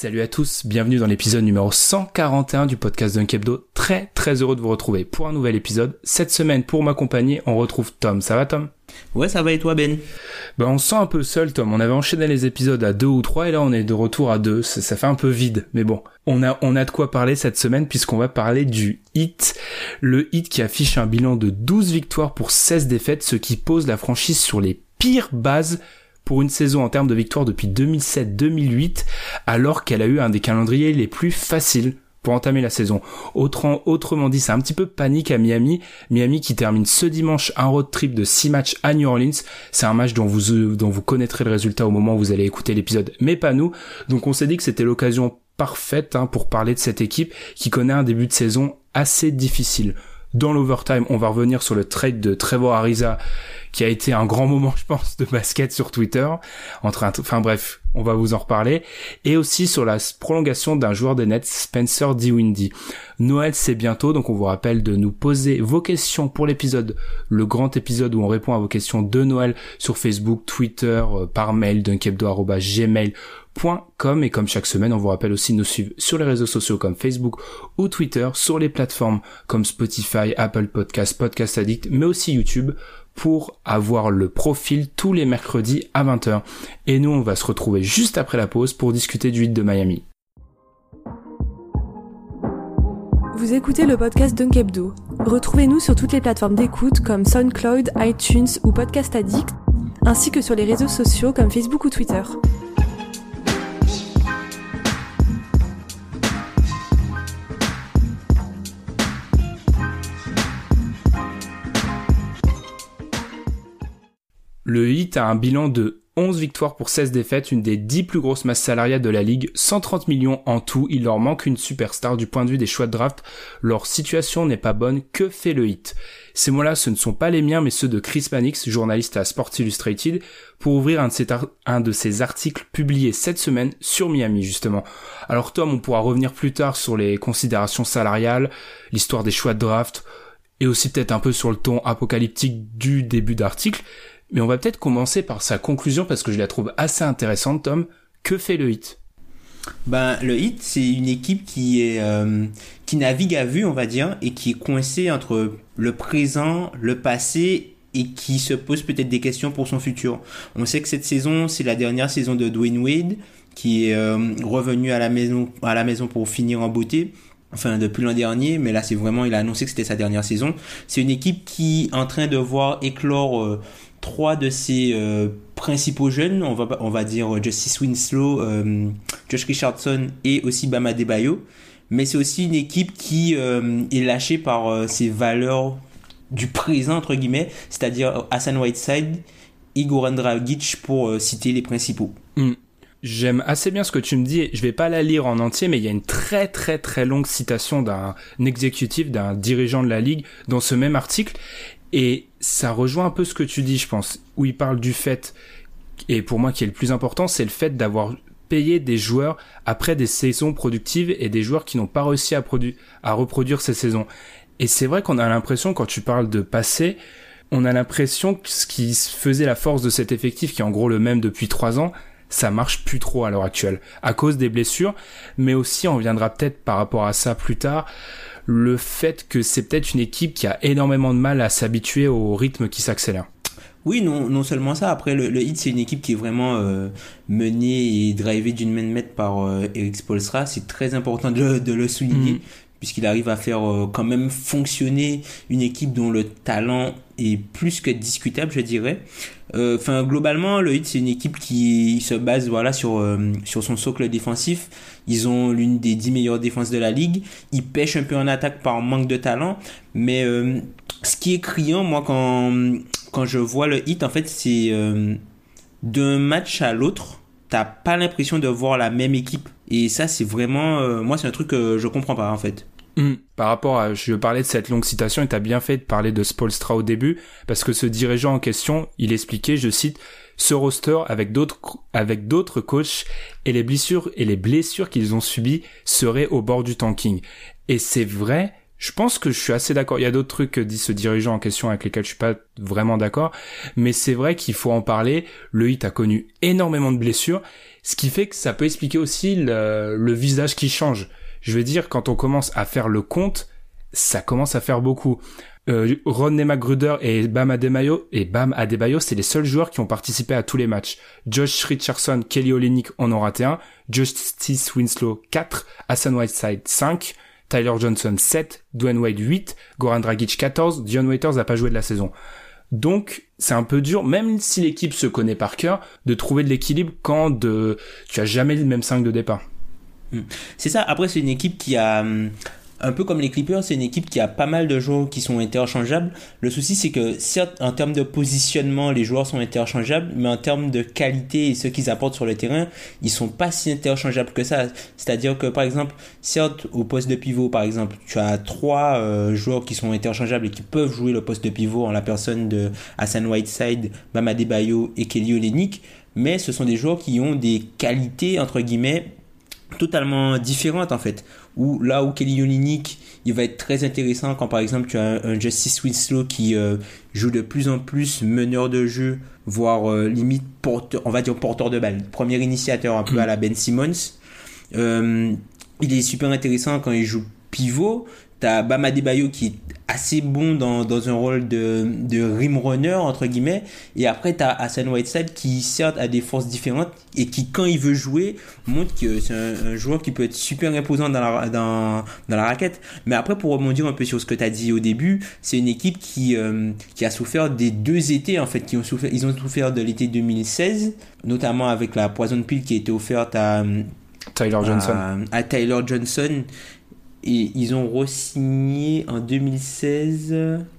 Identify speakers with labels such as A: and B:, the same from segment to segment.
A: Salut à tous, bienvenue dans l'épisode numéro 141 du podcast Dunk Hebdo. Très très heureux de vous retrouver pour un nouvel épisode. Cette semaine, pour m'accompagner, on retrouve Tom. Ça va Tom?
B: Ouais, ça va et toi, Ben?
A: Ben on se sent un peu seul Tom. On avait enchaîné les épisodes à deux ou trois et là on est de retour à deux. Ça, ça fait un peu vide, mais bon. On a, on a de quoi parler cette semaine puisqu'on va parler du Heat. Le Heat qui affiche un bilan de 12 victoires pour 16 défaites, ce qui pose la franchise sur les pires bases pour une saison en termes de victoires depuis 2007-2008, alors qu'elle a eu un des calendriers les plus faciles pour entamer la saison. Autrement, dit, c'est un petit peu panique à Miami. Miami qui termine ce dimanche un road trip de 6 matchs à New Orleans. C'est un match dont vous, euh, dont vous connaîtrez le résultat au moment où vous allez écouter l'épisode, mais pas nous. Donc on s'est dit que c'était l'occasion parfaite hein, pour parler de cette équipe qui connaît un début de saison assez difficile. Dans l'overtime, on va revenir sur le trade de Trevor Ariza, qui a été un grand moment, je pense, de basket sur Twitter. Entre enfin bref, on va vous en reparler. Et aussi sur la prolongation d'un joueur des Nets, Spencer Dinwiddie. Noël, c'est bientôt, donc on vous rappelle de nous poser vos questions pour l'épisode, le grand épisode où on répond à vos questions de Noël sur Facebook, Twitter, euh, par mail, dunkebdo.gmail.com et comme chaque semaine, on vous rappelle aussi de nous suivre sur les réseaux sociaux comme Facebook ou Twitter, sur les plateformes comme Spotify, Apple Podcast, Podcast Addict, mais aussi YouTube pour avoir le profil tous les mercredis à 20h. Et nous, on va se retrouver juste après la pause pour discuter du hit de Miami.
C: Vous écoutez le podcast Dunk Hebdo. Retrouvez-nous sur toutes les plateformes d'écoute comme SoundCloud, iTunes ou Podcast Addict, ainsi que sur les réseaux sociaux comme Facebook ou Twitter.
A: Le Heat a un bilan de 11 victoires pour 16 défaites, une des 10 plus grosses masses salariales de la ligue, 130 millions en tout, il leur manque une superstar du point de vue des choix de draft, leur situation n'est pas bonne, que fait le Heat? Ces mots-là, ce ne sont pas les miens, mais ceux de Chris Mannix, journaliste à Sports Illustrated, pour ouvrir un de ses articles publiés cette semaine sur Miami, justement. Alors Tom, on pourra revenir plus tard sur les considérations salariales, l'histoire des choix de draft, et aussi peut-être un peu sur le ton apocalyptique du début d'article, mais on va peut-être commencer par sa conclusion parce que je la trouve assez intéressante, Tom. Que fait le hit
B: Ben, le Heat, c'est une équipe qui est euh, qui navigue à vue, on va dire, et qui est coincée entre le présent, le passé, et qui se pose peut-être des questions pour son futur. On sait que cette saison, c'est la dernière saison de Dwayne Wade, qui est euh, revenu à la maison à la maison pour finir en beauté. Enfin, depuis l'an dernier, mais là, c'est vraiment, il a annoncé que c'était sa dernière saison. C'est une équipe qui est en train de voir éclore euh, trois de ses euh, principaux jeunes, on va, on va dire euh, Justice Winslow, euh, Josh Richardson et aussi Bama Debayo. Mais c'est aussi une équipe qui est lâchée par ses valeurs du présent, entre guillemets, c'est-à-dire Hassan Whiteside Goran Dragic pour citer les principaux.
A: J'aime assez bien ce que tu me dis. Je vais pas la lire en entier, mais il y a une très très très longue citation d'un exécutif, d'un dirigeant de la ligue dans ce même article. Et ça rejoint un peu ce que tu dis, je pense, où il parle du fait, et pour moi qui est le plus important, c'est le fait d'avoir payé des joueurs après des saisons productives et des joueurs qui n'ont pas réussi à, à reproduire ces saisons. Et c'est vrai qu'on a l'impression, quand tu parles de passé, on a l'impression que ce qui faisait la force de cet effectif, qui est en gros le même depuis trois ans, ça marche plus trop à l'heure actuelle à cause des blessures, mais aussi on reviendra peut-être par rapport à ça plus tard le fait que c'est peut-être une équipe qui a énormément de mal à s'habituer au rythme qui s'accélère.
B: Oui, non, non seulement ça. Après, le, le Heat, c'est une équipe qui est vraiment euh, menée et drivée d'une main de maître par euh, Eric Spolstra. C'est très important de, le- de le souligner,
A: Mhm.
B: Puisqu'il arrive à faire euh, quand même fonctionner une équipe dont le talent est plus que discutable, je dirais. Euh, Enfin, globalement, le Heat, c'est une équipe qui se base voilà, sur, euh, sur son socle défensif. Ils ont l'une des 10 meilleures défenses de la ligue. Ils pêchent un peu en attaque par manque de talent. Mais ce qui est criant, moi, quand, quand je vois le hit, en fait, c'est d'un match à l'autre, t'as pas l'impression de voir la même équipe. Et ça, c'est vraiment, euh, moi, c'est un truc que je comprends pas, en fait.
A: Hmm. Par rapport à, je parlais de cette longue citation et t'as bien fait de parler de Spolstra au début, parce que ce dirigeant en question, il expliquait, je cite, ce roster avec d'autres, avec d'autres coachs et les blessures et les blessures qu'ils ont subies seraient au bord du tanking. Et c'est vrai, je pense que je suis assez d'accord. Il y a d'autres trucs que dit ce dirigeant en question avec lesquels je suis pas vraiment d'accord, mais c'est vrai qu'il faut en parler. Le Heat a connu énormément de blessures, ce qui fait que ça peut expliquer aussi le, visage qui change. Je veux dire, quand on commence à faire le compte, ça commence à faire beaucoup. Euh, Rodney McGruder et Bam Adebayo, et Bam Adebayo, c'est les seuls joueurs qui ont participé à tous les matchs. Josh Richardson, Kelly Olynyk en ont raté un, Justice Winslow 4, Hassan Whiteside 5, Tyler Johnson 7, Dwayne Wade 8, Goran Dragic 14, Dion Waiters n'a pas joué de la saison. Donc, c'est un peu dur, même si l'équipe se connaît par cœur, de trouver de l'équilibre quand de, tu as jamais le même 5 de départ.
B: C'est ça. Après, c'est une équipe qui a, hum, un peu comme les Clippers, c'est une équipe qui a pas mal de joueurs qui sont interchangeables. Le souci, c'est que certes, en termes de positionnement, les joueurs sont interchangeables, mais en termes de qualité et ce qu'ils apportent sur le terrain, ils sont pas si interchangeables que ça. C'est-à-dire que, par exemple, certes, au poste de pivot, par exemple, tu as trois euh, joueurs qui sont interchangeables et qui peuvent jouer le poste de pivot en la personne de Hassan Whiteside, Bam Adebayo et Kelly Olynyk, mais ce sont des joueurs qui ont des qualités, entre guillemets, totalement différentes en fait. Où là où Kelly Olynyk, il va être très intéressant quand par exemple tu as un, un Justice Winslow qui euh, joue de plus en plus meneur de jeu, voire euh, limite porteur, on va dire porteur de balle, premier initiateur un peu à la Ben Simmons. Euh, il est super intéressant quand il joue pivot. T'as Bam Adebayo qui est assez bon dans, dans un rôle de, de rim runner entre guillemets et après t'as Hassan Whiteside qui certes a des forces différentes et qui quand il veut jouer montre que c'est un, un joueur qui peut être super imposant dans la, dans, dans la raquette mais après pour rebondir un peu sur ce que t'as dit au début c'est une équipe qui, euh, qui a souffert des deux étés en fait qui ont souffert, ils ont souffert de l'été 2016 notamment avec la poison pile qui a été offerte à,
A: Tyler Johnson.
B: à, à Tyler Johnson et ils ont re-signé en 2016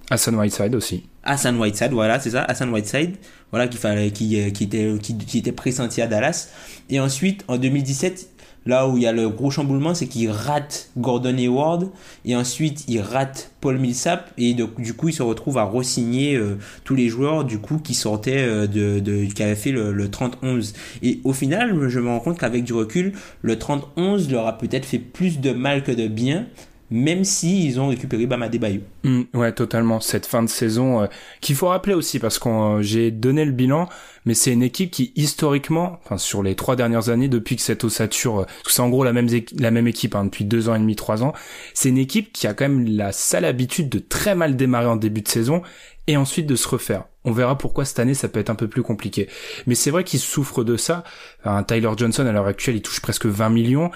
A: Hassan Whiteside aussi.
B: Hassan Whiteside, voilà, c'est ça, Hassan Whiteside, voilà, qui, fallait, qui, euh, qui, était, qui, qui était pressenti à Dallas. Et ensuite, en 2017, là où il y a le gros chamboulement, c'est qu'il rate Gordon Hayward, et ensuite il rate Paul Millsap, et du coup il se retrouve à re-signer euh, tous les joueurs du coup qui sortaient euh, de, de qui avaient fait le, le 30-11. Et au final, je me rends compte qu'avec du recul, le 30-11 leur a peut-être fait plus de mal que de bien, même si ils ont récupéré Bam Adebayo.
A: Mm, ouais, totalement. Cette fin de saison euh, qu'il faut rappeler aussi parce que j'ai donné le bilan, mais c'est une équipe qui historiquement, enfin sur les trois dernières années depuis que cette ossature, euh, c'est en gros la même équi- la même équipe hein, depuis deux ans et demi, trois ans, c'est une équipe qui a quand même la sale habitude de très mal démarrer en début de saison et ensuite de se refaire. On verra pourquoi cette année ça peut être un peu plus compliqué. Mais c'est vrai qu'ils souffrent de ça. Un Tyler Johnson à l'heure actuelle il touche presque 20 millions.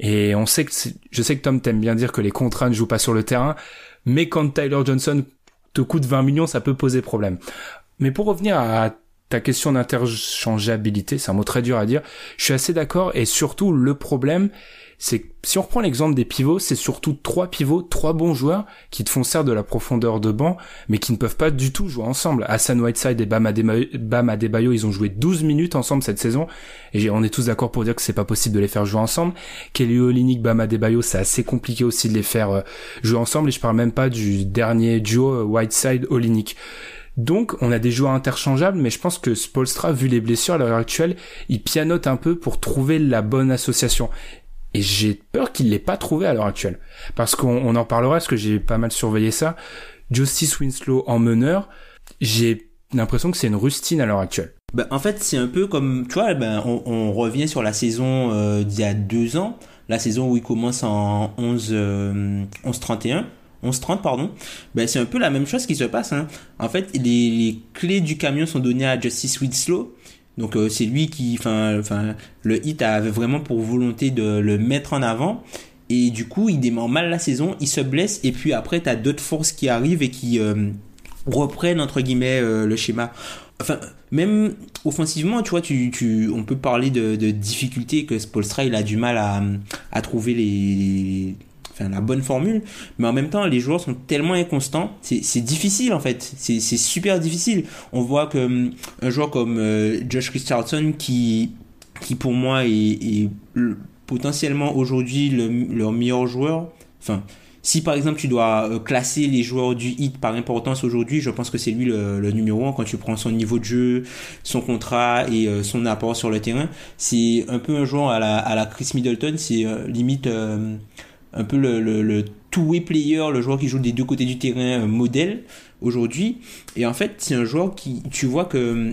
A: Et on sait que je sais que Tom t'aime bien dire que les contrats ne jouent pas sur le terrain, mais quand Tyler Johnson te coûte 20 millions, ça peut poser problème. Mais pour revenir à ta question d'interchangeabilité, c'est un mot très dur à dire, je suis assez d'accord et surtout le problème, c'est si on reprend l'exemple des pivots, c'est surtout trois pivots, trois bons joueurs qui te font certes de la profondeur de banc, mais qui ne peuvent pas du tout jouer ensemble. Hassan Whiteside et Bam Adebayo, ils ont joué 12 minutes ensemble cette saison, et on est tous d'accord pour dire que c'est pas possible de les faire jouer ensemble. Kelly Olynyk, Bam Adebayo, c'est assez compliqué aussi de les faire euh, jouer ensemble, et je parle même pas du dernier duo euh, Whiteside-Olynyk. Donc, on a des joueurs interchangeables, mais je pense que Spolstra, vu les blessures à l'heure actuelle, il pianote un peu pour trouver la bonne association. Et j'ai peur qu'il l'ait pas trouvé à l'heure actuelle. Parce qu'on on en parlera, parce que j'ai pas mal surveillé ça. Justice Winslow en meneur, j'ai l'impression que c'est une rustine à l'heure actuelle.
B: Ben, en fait, c'est un peu comme, tu vois, ben, on, on revient sur la saison euh, d'il y a deux ans, la saison où il commence en 11, euh, 11-31. 11-30, pardon. Ben, c'est un peu la même chose qui se passe. Hein. En fait, les, les clés du camion sont données à Justice Winslow. Donc, euh, c'est lui qui, enfin, le hit avait vraiment pour volonté de le mettre en avant. Et du coup, il démarre mal la saison, il se blesse, et puis après, t'as d'autres forces qui arrivent et qui euh, reprennent, entre guillemets, euh, le schéma. Enfin, même offensivement, tu vois, tu, on peut parler de, difficultés que Spolstra, il a du mal à trouver les, la bonne formule, mais en même temps, les joueurs sont tellement inconstants, c'est difficile en fait, c'est super difficile. On voit que hum, un joueur comme euh, Josh Richardson, qui, qui pour moi est, est le- potentiellement aujourd'hui le, leur meilleur joueur, enfin, si par exemple tu dois euh, classer les joueurs du hit par importance aujourd'hui, je pense que c'est lui le, numéro un quand tu prends son niveau de jeu, son contrat et euh, son apport sur le terrain. C'est un peu un joueur à la, Chris Middleton, c'est limite un peu le, le, le two-way player, le joueur qui joue des deux côtés du terrain euh, modèle aujourd'hui. Et en fait, c'est un joueur qui, tu vois que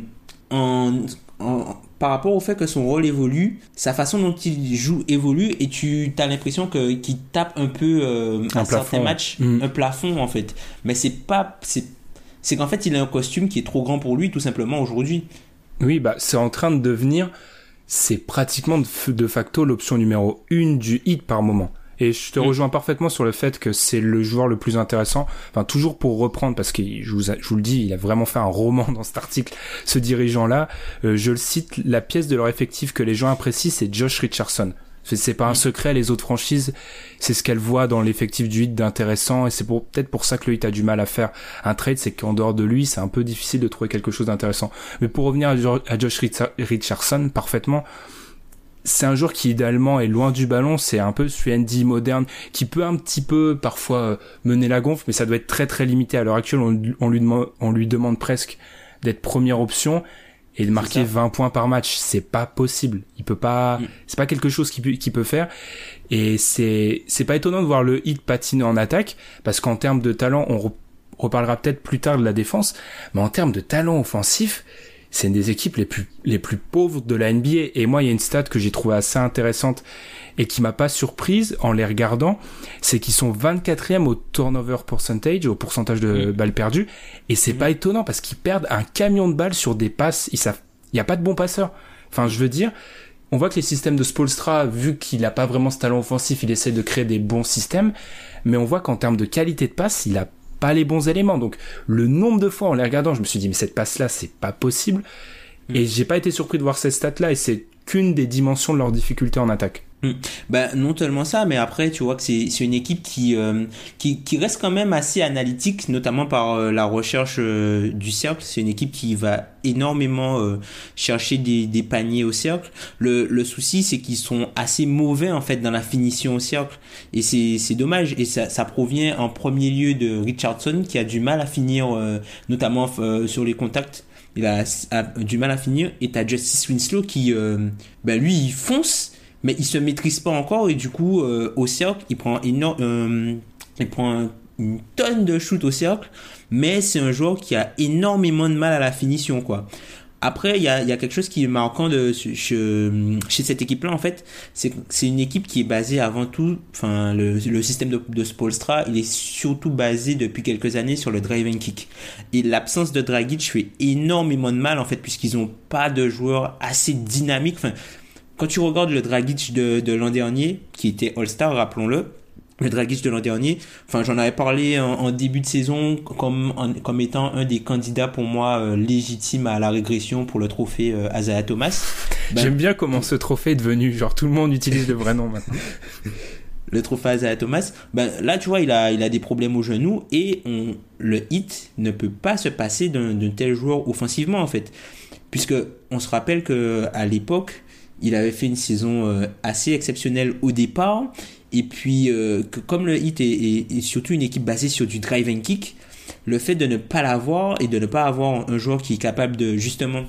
B: en, en- par rapport au fait que son rôle évolue, sa façon dont il joue évolue et tu as l'impression que qu'il tape un peu euh,
A: Un
B: à certains
A: plafond.
B: matchs
A: Mm.
B: un plafond en fait. Mais c'est pas c'est c'est qu'en fait il a un costume qui est trop grand pour lui tout simplement aujourd'hui.
A: Oui, bah, c'est en train de devenir, c'est pratiquement de, de facto l'option numéro une du hit par moment. Et je te
B: Mm.
A: rejoins parfaitement sur le fait que c'est le joueur le plus intéressant. Enfin, toujours pour reprendre, parce que je vous, a- je vous le dis, il a vraiment fait un roman dans cet article, ce dirigeant-là. Euh, je le cite, la pièce de leur effectif que les gens apprécient, c'est Josh Richardson. C'est- pas un secret, les autres franchises, c'est ce qu'elles voient dans l'effectif du hit d'intéressant, et c'est pour, peut-être pour ça que le hit a du mal à faire un trade, c'est qu'en dehors de lui, c'est un peu difficile de trouver quelque chose d'intéressant. Mais pour revenir à, Jo- à Josh Richa- Richardson, parfaitement, c'est un joueur qui idéalement est loin du ballon, c'est un peu celui Andy moderne, qui peut un petit peu parfois euh, mener la gonfle, mais ça doit être très très limité. À l'heure actuelle, on, on lui, demande, on lui demande presque d'être première option et de marquer
B: ça.
A: 20 points par match. C'est pas possible. Il peut pas,
B: Mm.
A: c'est pas quelque chose qu'il peut, faire. Et c'est, c'est pas étonnant de voir le hit patiner en attaque, parce qu'en termes de talent, on re- reparlera peut-être plus tard de la défense, mais en termes de talent offensif, c'est une des équipes les plus, les plus pauvres de la NBA. Et moi, il y a une stat que j'ai trouvée assez intéressante et qui m'a pas surprise en les regardant, c'est qu'ils sont 24e au turnover percentage, au pourcentage de balles perdues. Et c'est pas étonnant parce qu'ils perdent un camion de balles sur des passes. Ils savent, il y a pas de bons passeurs. Enfin, je veux dire, on voit que les systèmes de Spolstra, vu qu'il a pas vraiment ce talent offensif, il essaie de créer des bons systèmes, mais on voit qu'en termes de qualité de passe, il a pas les bons éléments. Donc, le nombre de fois en les regardant, je me suis dit, mais cette passe-là, c'est pas possible. Et j'ai pas été surpris de voir cette stat-là, et c'est qu'une des dimensions de leur difficulté en attaque.
B: Ben non seulement ça, mais après tu vois que c'est c'est une équipe qui, euh, qui qui reste quand même assez analytique, notamment par euh, la recherche euh, du cercle. C'est une équipe qui va énormément chercher des, paniers au cercle. Le, le souci c'est qu'ils sont assez mauvais en fait dans la finition au cercle et c'est c'est dommage et ça ça provient en premier lieu de Richardson qui a du mal à finir notamment sur les contacts. Il a, du mal à finir et t'as Justice Winslow qui ben lui il fonce mais il se maîtrise pas encore et du coup euh, au cercle il prend énorme euh, il prend une tonne de shoot au cercle mais c'est un joueur qui a énormément de mal à la finition quoi. Après il y a, y a quelque chose qui est marquant de chez, chez cette équipe là en fait c'est c'est une équipe qui est basée avant tout enfin le, le système de, de Spolstra il est surtout basé depuis quelques années sur le drive and kick. Et l'absence de Dragic fait énormément de mal en fait puisqu'ils ont pas de joueurs assez dynamiques enfin quand tu regardes le Dragic de, de l'an dernier, qui était All-Star, rappelons-le, le Dragic de l'an dernier, enfin j'en avais parlé en, en début de saison comme, en- comme étant un des candidats pour moi euh, légitimes à la régression pour le trophée euh, Thomas. Ben,
A: J'aime bien comment ce trophée est devenu, genre tout le monde utilise le vrai nom maintenant.
B: le trophée Isaiah Thomas, ben là tu vois il a il a des problèmes au genou et on le hit ne peut pas se passer d'un d'un tel joueur offensivement en fait, puisque on se rappelle que à l'époque il avait fait une saison euh, assez exceptionnelle au départ et puis euh, que comme le hit est, surtout une équipe basée sur du drive and kick, le fait de ne pas l'avoir et de ne pas avoir un joueur qui est capable de justement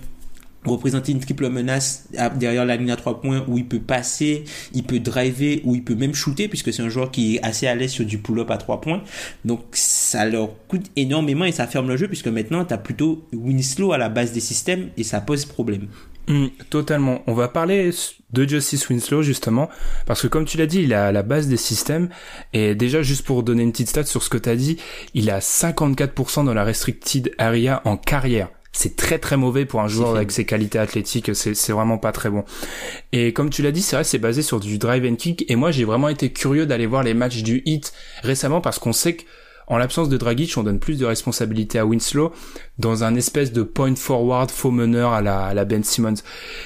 B: représenter une triple menace derrière la ligne à trois points où il peut passer, il peut driver, où il peut même shooter puisque c'est un joueur qui est assez à l'aise sur du pull-up à trois points. Donc ça leur coûte énormément et ça ferme le jeu puisque maintenant tu as plutôt Winslow à la base des systèmes et ça pose problème.
A: Mm, totalement. On va parler de Justice Winslow justement parce que comme tu l'as dit, il est à la base des systèmes et déjà juste pour donner une petite stat sur ce que tu as dit, il a 54% dans la restricted area en carrière c'est très très mauvais pour un joueur avec ses qualités athlétiques, c'est vraiment pas très bon. Et comme tu l'as dit, c'est vrai, c'est basé sur du drive and kick. Et moi, j'ai vraiment été curieux d'aller voir les matchs du Heat récemment parce qu'on sait qu'en l'absence de Dragic, on donne plus de responsabilité à Winslow dans un espèce de point forward faux meneur à la, à la Ben Simmons.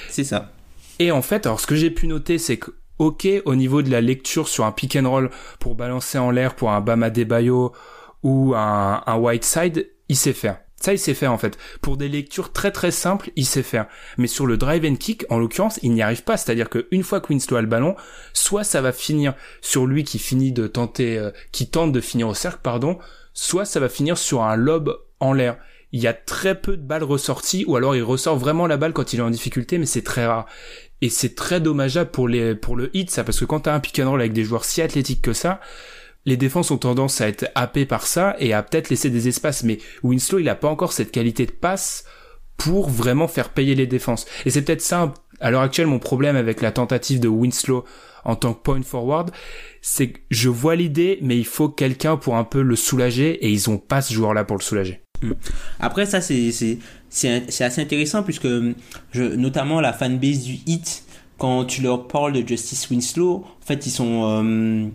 B: C'est ça.
A: Et en fait, alors ce que j'ai pu noter, c'est que ok, au niveau de la lecture sur un pick and roll pour balancer en l'air pour un Bama Debayo ou un, un Whiteside, il sait faire. Ça, il sait faire en fait. Pour des lectures très très simples, il sait faire. Mais sur le drive and kick, en l'occurrence, il n'y arrive pas. C'est-à-dire qu'une fois que Winslow a le ballon, soit ça va finir sur lui qui finit de tenter, euh, qui tente de finir au cercle, pardon, soit ça va finir sur un lob en l'air. Il y a très peu de balles ressorties, ou alors il ressort vraiment la balle quand il est en difficulté, mais c'est très rare. Et c'est très dommageable pour les pour le hit, ça, parce que quand t'as un pick and roll avec des joueurs si athlétiques que ça, les défenses ont tendance à être happées par ça et à peut-être laisser des espaces. Mais Winslow, il a pas encore cette qualité de passe pour vraiment faire payer les défenses. Et c'est peut-être ça, à l'heure actuelle, mon problème avec la tentative de Winslow en tant que point forward, c'est que je vois l'idée, mais il faut quelqu'un pour un peu le soulager et ils ont pas ce joueur-là pour le soulager.
B: Hmm. Après, ça, c'est, assez intéressant puisque, je, notamment la fanbase du Hit, quand tu leur parles de Justice Winslow, en fait, ils sont, euh,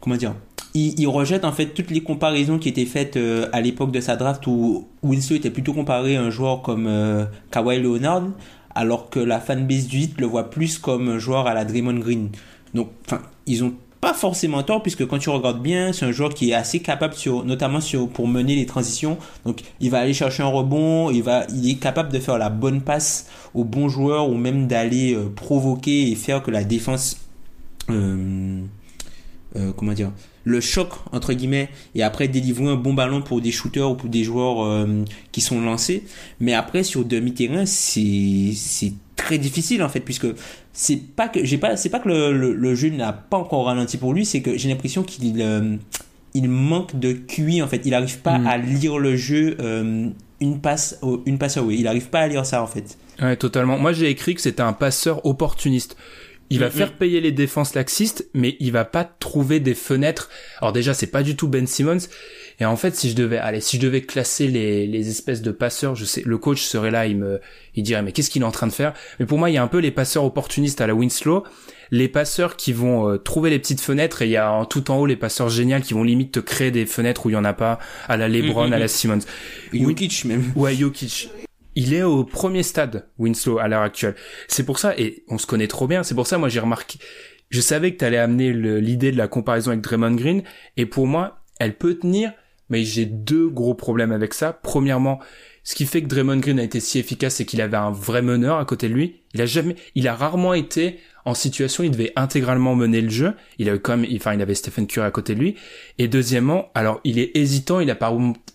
B: comment dire, il, rejette en fait toutes les comparaisons qui étaient faites euh, à l'époque de sa draft où Winslow était plutôt comparé à un joueur comme euh, Kawhi Leonard, alors que la fanbase du hit le voit plus comme un joueur à la Draymond Green. Donc, enfin, ils ont pas forcément tort puisque quand tu regardes bien, c'est un joueur qui est assez capable sur, notamment sur, pour mener les transitions. Donc, il va aller chercher un rebond, il va, il est capable de faire la bonne passe au bon joueur ou même d'aller euh, provoquer et faire que la défense, comment dire, le choc entre guillemets et après délivrer un bon ballon pour des shooters ou pour des joueurs euh, qui sont lancés. Mais après sur demi terrain c'est c'est très difficile en fait puisque c'est pas que j'ai pas c'est pas que le, le, jeu n'a pas encore ralenti pour lui c'est que j'ai l'impression qu'il euh, il manque de QI en fait. Il arrive pas mm. à lire le jeu euh, une passe une passe oui il arrive pas à lire ça en fait.
A: Ouais totalement. Moi j'ai écrit que c'était un passeur opportuniste il va faire payer les défenses laxistes, mais il va pas trouver des fenêtres. Alors déjà, c'est pas du tout Ben Simmons. Et en fait, si je devais, allez, si je devais classer les, les espèces de passeurs, je sais, le coach serait là, il me, il dirait, mais qu'est-ce qu'il est en train de faire? Mais pour moi, il y a un peu les passeurs opportunistes à la Winslow, les passeurs qui vont euh, trouver les petites fenêtres, et il y a en, tout en haut les passeurs géniaux qui vont limite te créer des fenêtres où il y en a pas, à la LeBron, à la Simmons.
B: Jokic même.
A: Ouais, Jokic il est au premier stade, Winslow, à l'heure actuelle. C'est pour ça, et on se connaît trop bien, c'est pour ça, moi, j'ai remarqué, je savais que tu allais amener l'idée de la comparaison avec Draymond Green, et pour moi, elle peut tenir, mais j'ai deux gros problèmes avec ça. Premièrement, ce qui fait que Draymond Green a été si efficace, c'est qu'il avait un vrai meneur à côté de lui. Il a jamais, il a rarement été en situation, il devait intégralement mener le jeu. Il avait même, enfin, il avait Stephen Curry à côté de lui. Et deuxièmement, alors, il est hésitant, il a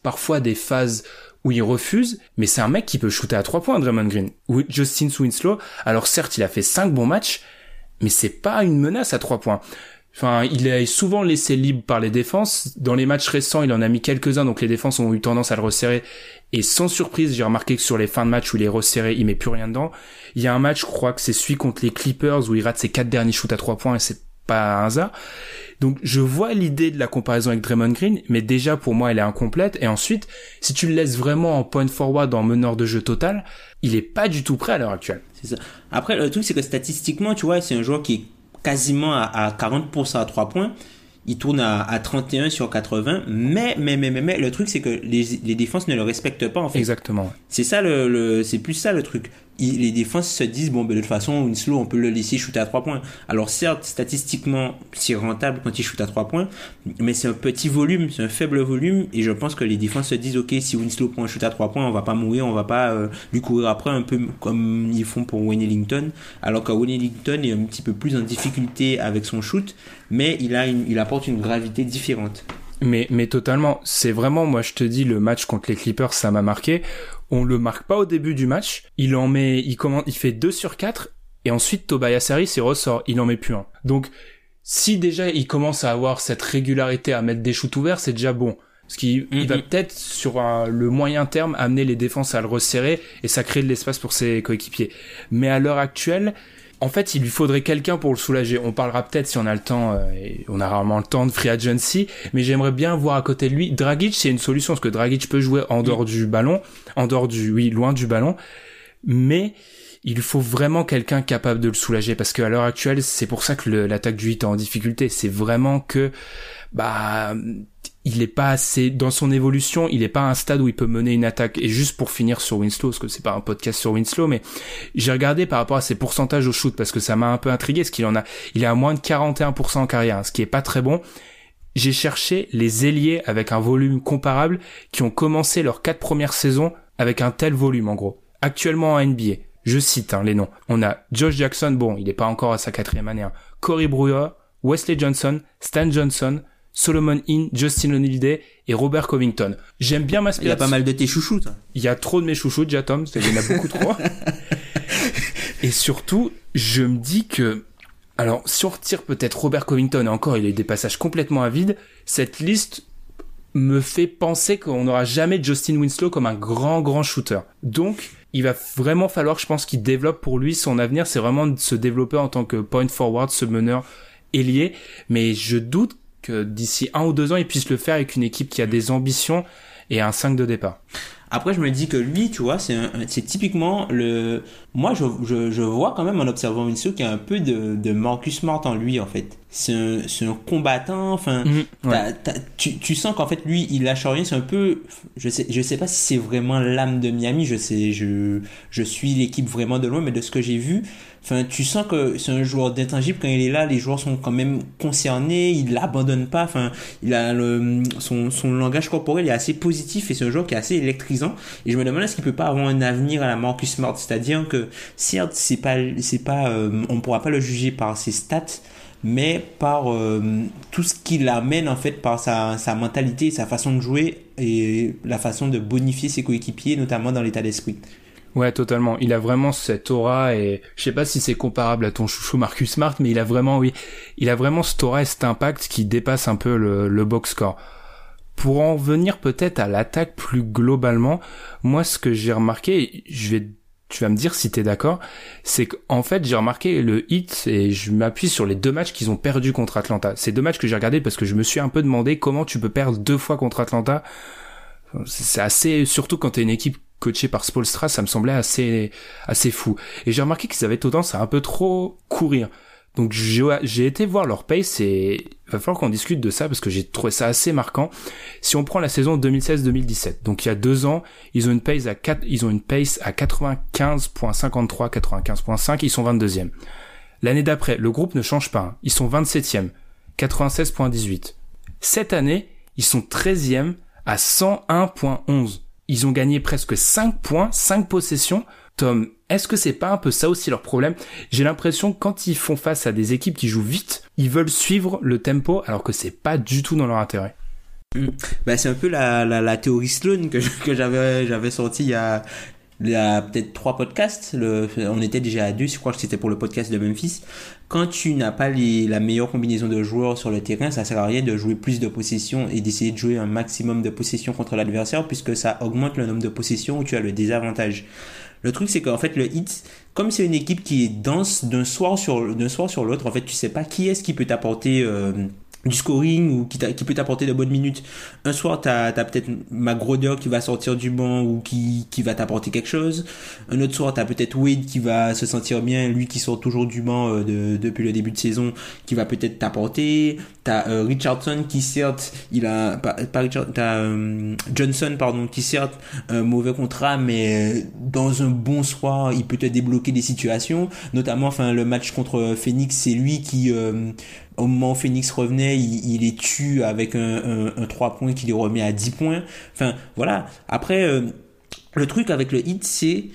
A: parfois des phases où il refuse, mais c'est un mec qui peut shooter à trois points, Draymond Green. Ou Justin Winslow, alors certes, il a fait cinq bons matchs, mais c'est pas une menace à trois points. Enfin, il est souvent laissé libre par les défenses. Dans les matchs récents, il en a mis quelques-uns, donc les défenses ont eu tendance à le resserrer. Et sans surprise, j'ai remarqué que sur les fins de match où il est resserré, il met plus rien dedans. Il y a un match, je crois que c'est celui contre les Clippers où il rate ses quatre derniers shoots à trois points et c'est pas un hasard. Donc je vois l'idée de la comparaison avec Draymond Green, mais déjà pour moi elle est incomplète. Et ensuite, si tu le laisses vraiment en point forward, en meneur de jeu total, il est pas du tout prêt à l'heure actuelle.
B: C'est ça. Après le truc c'est que statistiquement, tu vois, c'est un joueur qui est quasiment à, 40% à 3 points. Il tourne à, 31 sur 80, mais, mais, mais, mais, mais le truc c'est que les, les, défenses ne le respectent pas en fait.
A: Exactement.
B: C'est ça le, le c'est plus ça le truc les défenses se disent bon ben de toute façon Winslow on peut le laisser shooter à 3 points. Alors certes statistiquement c'est rentable quand il shoot à 3 points mais c'est un petit volume c'est un faible volume et je pense que les défenses se disent ok si Winslow prend un shoot à 3 points on va pas mourir on va pas euh, lui courir après un peu comme ils font pour Wayne Ellington alors que Wayne Ellington est un petit peu plus en difficulté avec son shoot mais il a il apporte une gravité différente
A: Mais, mais totalement. C'est vraiment, moi, je te dis, le match contre les Clippers, ça m'a marqué. On le marque pas au début du match. Il en met, il commande, il fait 2 sur 4. Et ensuite, Tobias Harris, il ressort. Il en met plus un. Donc, si déjà il commence à avoir cette régularité à mettre des shoots ouverts, c'est déjà bon. Parce qu'il il va peut-être, sur le moyen terme, amener les défenses à le resserrer et ça crée de l'espace pour ses coéquipiers. Mais à l'heure actuelle, en fait, il lui faudrait quelqu'un pour le soulager. On parlera peut-être si on a le temps, euh, et on a rarement le temps de free agency, mais j'aimerais bien voir à côté de lui. Dragic, c'est une solution parce que Dragic peut jouer en dehors du ballon, en dehors du, oui, loin du ballon, mais il faut vraiment quelqu'un capable de le soulager parce qu'à l'heure actuelle, c'est pour ça que l'attaque du 8 est en difficulté. C'est vraiment que, bah, il est pas assez dans son évolution, il est pas à un stade où il peut mener une attaque. Et juste pour finir sur Winslow, parce que c'est pas un podcast sur Winslow, mais j'ai regardé par rapport à ses pourcentages au shoot parce que ça m'a un peu intrigué, ce qu'il en a, il est à moins de 41% en carrière, ce qui est pas très bon. J'ai cherché les ailiers avec un volume comparable qui ont commencé leurs quatre premières saisons avec un tel volume en gros. Actuellement en NBA, je cite hein, les noms. On a Josh Jackson, bon, il n'est pas encore à sa quatrième année. Hein. Corey Brewer, Wesley Johnson, Stan Johnson, Solomon Inn, Justin O'Neil et Robert Covington. J'aime bien ma
B: Il y a pas mal de tes chouchoutes.
A: Il y a trop de mes chouchoutes, déjà Tom, il y en a beaucoup trop. et surtout, je me dis que alors, si on retire peut-être Robert Covington, et encore, il a des passages complètement à vide, cette liste me fait penser qu'on n'aura jamais Justin Winslow comme un grand, grand shooter. Donc, il va vraiment falloir, je pense, qu'il développe pour lui son avenir, c'est vraiment de se développer en tant que point forward, ce meneur ailier. Mais je doute d'ici un ou deux ans, il puisse le faire avec une équipe qui a des ambitions et un 5 de départ.
B: Après, je me dis que lui, tu vois, c'est typiquement le. Moi, je, je, je, vois quand même en observant Winslow qu'il y a un peu de, de Marcus Smart en lui, en fait. C'est un, un, combattant. Enfin, mhm, tu, tu sens qu'en fait, lui, il lâche rien. C'est un peu. Je sais, je sais pas si c'est vraiment l'âme de Miami. Je sais, je, je suis l'équipe vraiment de loin, mais de ce que j'ai vu, Enfin, tu sens que c'est un joueur d'intangible quand il est là, les joueurs sont quand même concernés, il l'abandonne pas. Enfin, il a le, son, son langage corporel est assez positif et c'est un joueur qui est assez électrisant. Et je me demande est-ce qu'il peut pas avoir un avenir à la Marcus Smart, c'est-à-dire que certes c'est pas c'est pas euh, on pourra pas le juger par ses stats, mais par euh, tout ce qu'il amène en fait par sa, sa mentalité, sa façon de jouer et la façon de bonifier ses coéquipiers, notamment dans l'état d'esprit.
A: Ouais, totalement. Il a vraiment cette aura et je sais pas si c'est comparable à ton chouchou Marcus Smart, mais il a vraiment, oui, il a vraiment cette aura et cet impact qui dépasse un peu le, le box score. Pour en venir peut-être à l'attaque plus globalement, moi ce que j'ai remarqué, je vais, tu vas me dire si t'es d'accord, c'est qu'en fait j'ai remarqué le hit et je m'appuie sur les deux matchs qu'ils ont perdu contre Atlanta. Ces deux matchs que j'ai regardés parce que je me suis un peu demandé comment tu peux perdre deux fois contre Atlanta. C'est assez, surtout quand t'es une équipe coaché par Spolstra, ça me semblait assez assez fou. Et j'ai remarqué qu'ils avaient tendance à un peu trop courir. Donc j'ai été voir leur pace et il va falloir qu'on discute de ça parce que j'ai trouvé ça assez marquant. Si on prend la saison 2016-2017, donc il y a deux ans, ils ont une pace à 4, ils ont une pace à 95.53, 95.5, ils sont 22e. L'année d'après, le groupe ne change pas, hein. ils sont 27e, 96.18. Cette année, ils sont 13e à 101.11 ils ont gagné presque 5 points, 5 possessions. Tom, est-ce que c'est pas un peu ça aussi leur problème? J'ai l'impression que quand ils font face à des équipes qui jouent vite, ils veulent suivre le tempo alors que c'est pas du tout dans leur intérêt.
B: Bah, c'est un peu la, la, théorie Sloan que, j'avais j'avais il y a, il y a peut-être trois podcasts. Le, on était déjà à deux, je crois que c'était pour le podcast de Memphis. Quand tu n'as pas la meilleure combinaison de joueurs sur le terrain, ça sert à rien de jouer plus de possessions et d'essayer de jouer un maximum de possessions contre l'adversaire puisque ça augmente le nombre de possessions où tu as le désavantage. Le truc, c'est qu'en fait, le hit, comme c'est une équipe qui est dense d'un soir sur, d'un soir sur l'autre, en fait, tu sais pas qui est-ce qui peut t'apporter, euh, du scoring ou qui, peut t'apporter de bonnes minutes. Un soir, tu as, peut-être Magrodeur qui va sortir du banc ou qui, va t'apporter quelque chose. Un autre soir, tu as peut-être Wade qui va se sentir bien, lui qui sort toujours du banc euh, de, depuis le début de saison, qui va peut-être t'apporter. Tu as euh, Richardson qui certes, il a pas, euh, Johnson pardon qui certes un mauvais contrat mais dans un bon soir, il peut te débloquer des situations, notamment enfin le match contre Phoenix, c'est lui qui au moment où Phoenix revenait, il, les tue avec un, un, 3 points qui les remet à 10 points. Enfin, voilà. Après, euh, le truc avec le hit, c'est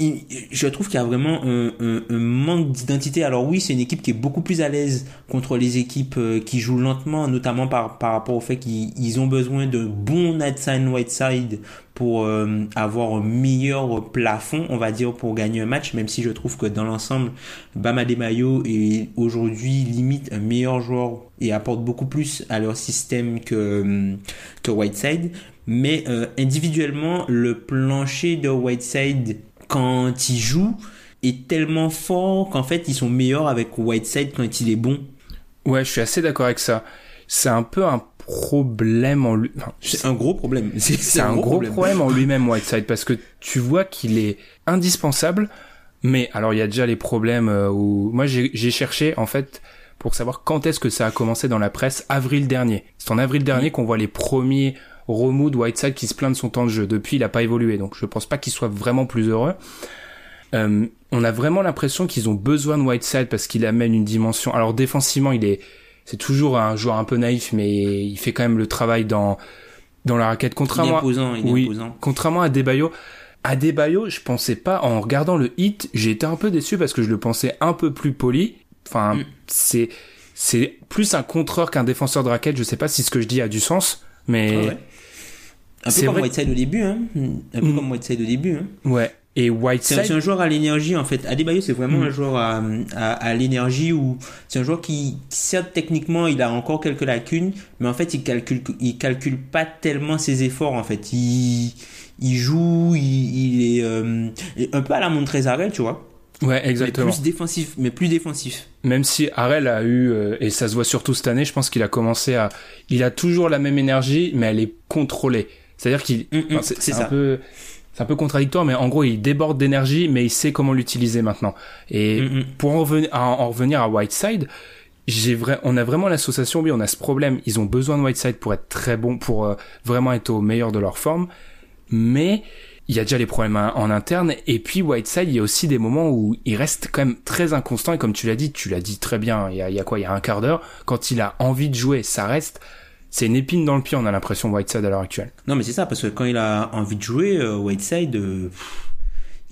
B: je trouve qu'il y a vraiment un, manque d'identité. Alors oui, c'est une équipe qui est beaucoup plus à l'aise contre les équipes euh, qui jouent lentement, notamment par, par rapport au fait qu'ils ont besoin de bons side white side pour euh, avoir un meilleur plafond, on va dire, pour gagner un match, même si je trouve que dans l'ensemble, Bama Mayo est aujourd'hui limite un meilleur joueur et apporte beaucoup plus à leur système que, que Whiteside. Mais euh, individuellement, le plancher de Whiteside quand il joue est tellement fort qu'en fait ils sont meilleurs avec Whiteside quand il est bon.
A: Ouais, je suis assez d'accord avec ça. C'est un peu un problème en lui.
B: c'est un gros problème.
A: C'est un, gros, problème. en lui-même Whiteside parce que tu vois qu'il est indispensable. Mais alors il y a déjà les problèmes euh, où moi j'ai cherché en fait pour savoir quand est-ce que ça a commencé dans la presse avril dernier. C'est en avril dernier qu'on voit les premiers remous de Whiteside qui se plaint de son temps de jeu. Depuis, il n'a pas évolué, donc je pense pas qu'il soit vraiment plus heureux. Euh, on a vraiment l'impression qu'ils ont besoin de Whiteside parce qu'il amène une dimension. Alors défensivement, il est, c'est toujours un joueur un peu naïf, mais il fait quand même le travail dans dans la raquette. Contrairement,
B: imposant, il est oui,
A: contrairement à Debayo. À Debayo, je pensais pas en regardant le hit, j'ai été un peu déçu parce que je le pensais un peu plus poli. Enfin, mm. c'est c'est plus un contreur qu'un défenseur de raquette. Je sais pas si ce que je dis a du sens, mais
B: ah un peu comme Whiteside au début, hein. Un peu mm. comme Whiteside au début, hein.
A: Ouais. Et Whiteside.
B: C'est un joueur à l'énergie, en fait. Adebayo, c'est vraiment mm. un joueur à, à, l'énergie où c'est un joueur qui, certes, techniquement, il a encore quelques lacunes, mais en fait, il calcule, il calcule pas tellement ses efforts, en fait. Il, il joue, il, est, euh, un peu à la montre Arel, tu vois.
A: Ouais, exactement.
B: Mais plus défensif, mais plus défensif.
A: Même si Arel a eu, euh, et ça se voit surtout cette année, je pense qu'il a commencé à, il a toujours la même énergie, mais elle est contrôlée. C'est-à-dire qu'il, mm, mm, c'est un peu, c'est un peu contradictoire, mais en gros, il déborde d'énergie, mais il sait comment l'utiliser maintenant. Et mm, pour en revenir, à, en revenir à Whiteside, vrai, on a vraiment l'association, oui, on a ce problème. Ils ont besoin de Whiteside pour être très bon, pour euh, vraiment être au meilleur de leur forme. Mais il y a déjà les problèmes en interne. Et puis Whiteside, il y a aussi des moments où il reste quand même très inconstant. Et comme tu l'as dit, tu l'as dit très bien. Il y a, il y a quoi? Il y a un quart d'heure. Quand il a envie de jouer, ça reste c'est une épine dans le pied, on a l'impression Whiteside à l'heure actuelle.
B: Non, mais c'est ça, parce que quand il a envie de jouer, euh, Whiteside, euh,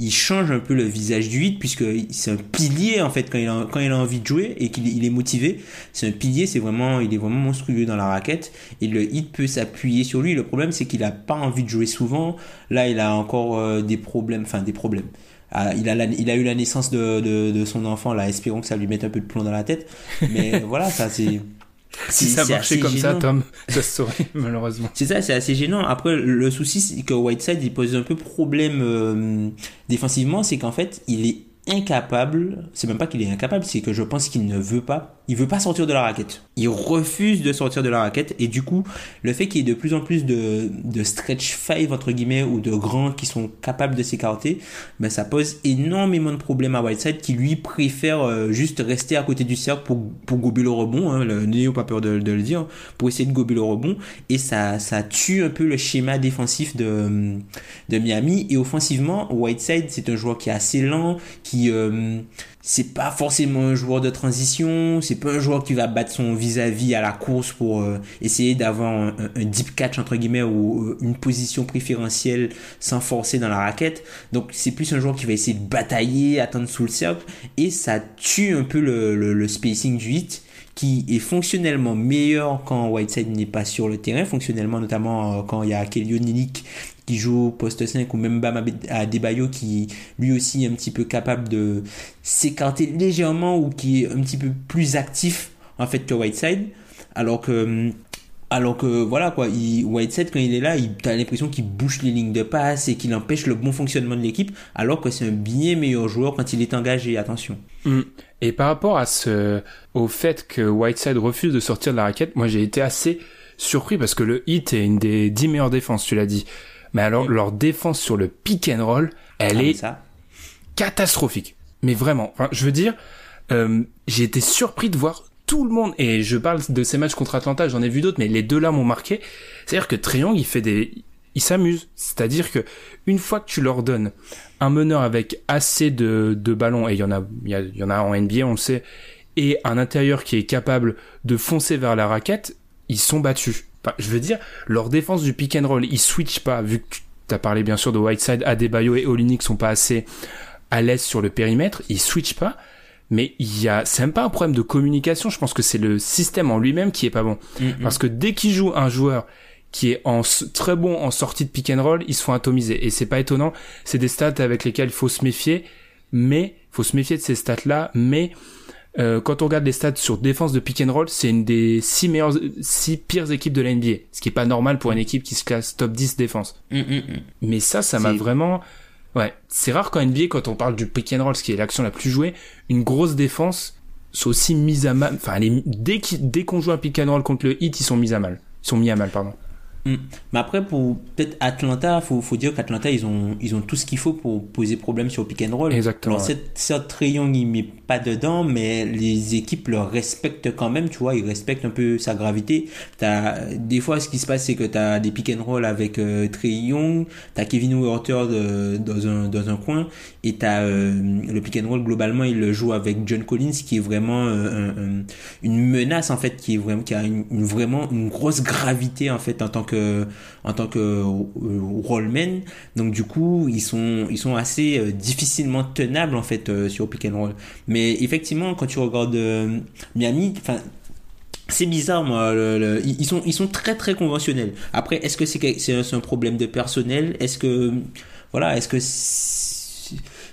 B: il change un peu le visage du hit, puisque c'est un pilier, en fait, quand il a, quand il a envie de jouer et qu'il est motivé. C'est un pilier, c'est vraiment, il est vraiment monstrueux dans la raquette, et le hit peut s'appuyer sur lui. Le problème, c'est qu'il a pas envie de jouer souvent. Là, il a encore euh, des problèmes, enfin, des problèmes. Ah, il, a il a eu la naissance de, de, de son enfant, là, espérons que ça lui mette un peu de plomb dans la tête. Mais voilà, ça c'est
A: si ça marchait comme ça, Tom, ça se saurait, malheureusement.
B: C'est ça, c'est assez gênant. Après, le souci, c'est que Whiteside, il pose un peu problème euh, défensivement, c'est qu'en fait, il est incapable, c'est même pas qu'il est incapable, c'est que je pense qu'il ne veut pas, il veut pas sortir de la raquette. Il refuse de sortir de la raquette et du coup, le fait qu'il y ait de plus en plus de, stretch five entre guillemets ou de grands qui sont capables de s'écarter, ben ça pose énormément de problèmes à Whiteside qui lui préfère euh, juste rester à côté du cercle pour, pour gober le rebond, hein, le pas peur de, de, le dire, pour essayer de gober le rebond et ça, ça tue un peu le schéma défensif de, de Miami et offensivement, Whiteside c'est un joueur qui est assez lent, qui euh, c'est pas forcément un joueur de transition, c'est pas un joueur qui va battre son vis-à-vis à la course pour euh, essayer d'avoir un, deep catch entre guillemets ou euh, une position préférentielle sans forcer dans la raquette. Donc c'est plus un joueur qui va essayer de batailler, attendre sous le cercle et ça tue un peu le, le spacing du hit qui est fonctionnellement meilleur quand Whiteside n'est pas sur le terrain, fonctionnellement notamment euh, quand il y a Kelly Olynyk qui joue poste 5 ou même Bam Adebayo qui lui aussi est un petit peu capable de s'écarter légèrement ou qui est un petit peu plus actif en fait que Whiteside. Alors que hum, alors que voilà quoi, il, Whiteside quand il est là, il as l'impression qu'il bouche les lignes de passe et qu'il empêche le bon fonctionnement de l'équipe, alors que c'est un bien meilleur joueur quand il est engagé. Attention.
A: Mm. Et par rapport à ce, au fait que Whiteside refuse de sortir de la raquette, moi j'ai été assez surpris parce que le hit est une des dix meilleures défenses, tu l'as dit. Mais alors mm. leur défense sur le pick and roll, elle ah, est catastrophique. Mais vraiment, enfin, je veux dire, euh, j'ai été surpris de voir tout le monde, et je parle de ces matchs contre Atlanta, j'en ai vu d'autres, mais les deux là m'ont marqué. C'est-à-dire que Triangle, il fait des, il s'amuse. C'est-à-dire que une fois que tu leur donnes un meneur avec assez de, de ballons, et il y en a, il y, en a en NBA, on le sait, et un intérieur qui est capable de foncer vers la raquette, ils sont battus. je veux dire, leur défense du pick and roll, ils switchent pas, vu que t'as parlé bien sûr de Whiteside, Adebayo et Olinik sont pas assez à l'aise sur le périmètre, ils switchent pas. Mais il y a, c'est même pas un problème de communication. Je pense que c'est le système en lui-même qui est pas bon. Parce que dès qu'il joue un joueur qui est en très bon en sortie de pick and roll, ils se font atomiser. Et c'est pas étonnant. C'est des stats avec lesquels il faut se méfier. Mais, faut se méfier de ces stats-là. Mais, euh, quand on regarde les stats sur défense de pick and roll, c'est une des six meilleures, six pires équipes de la NBA. Ce qui est pas normal pour une équipe qui se classe top 10 défense.
B: Mm, mm, mm.
A: Mais ça, ça m'a vraiment, ouais. C'est rare qu'en NBA, quand on parle du pick and roll, ce qui est l'action la plus jouée, une grosse défense soit aussi mise à mal, enfin, qu'il- dès qu'on joue un pick and roll contre le hit, ils sont mis à mal. Ils sont mis à mal, pardon.
B: Mm. Mais après, pour peut-être Atlanta, faut, faut dire qu'Atlanta, ils ont, ils ont tout ce qu'il faut pour poser problème sur pick and roll.
A: Exactement,
B: Alors,
A: ouais.
B: certes, Trae Young, il met pas dedans, mais les équipes le respectent quand même, tu vois, ils respectent un peu sa gravité. T'as, des fois, ce qui se passe, c'est que t'as des pick and roll avec euh, Trae Young, t'as Kevin de- dans un, dans un coin, et t'as euh, le pick and roll, globalement, il le joue avec John Collins, qui est vraiment euh, un- un- une menace, en fait, qui est vraiment, qui a une, une- vraiment une grosse gravité, en fait, en tant que, en tant que euh, rollman. Donc, du coup, ils sont, ils sont assez euh, difficilement tenables, en fait, euh, sur pick and. Mais effectivement, quand tu regardes Miami, enfin, c'est bizarre, moi. ils sont, ils sont très très conventionnels. Après, est-ce que c'est un, problème de personnel? Est-ce que, voilà, est-ce que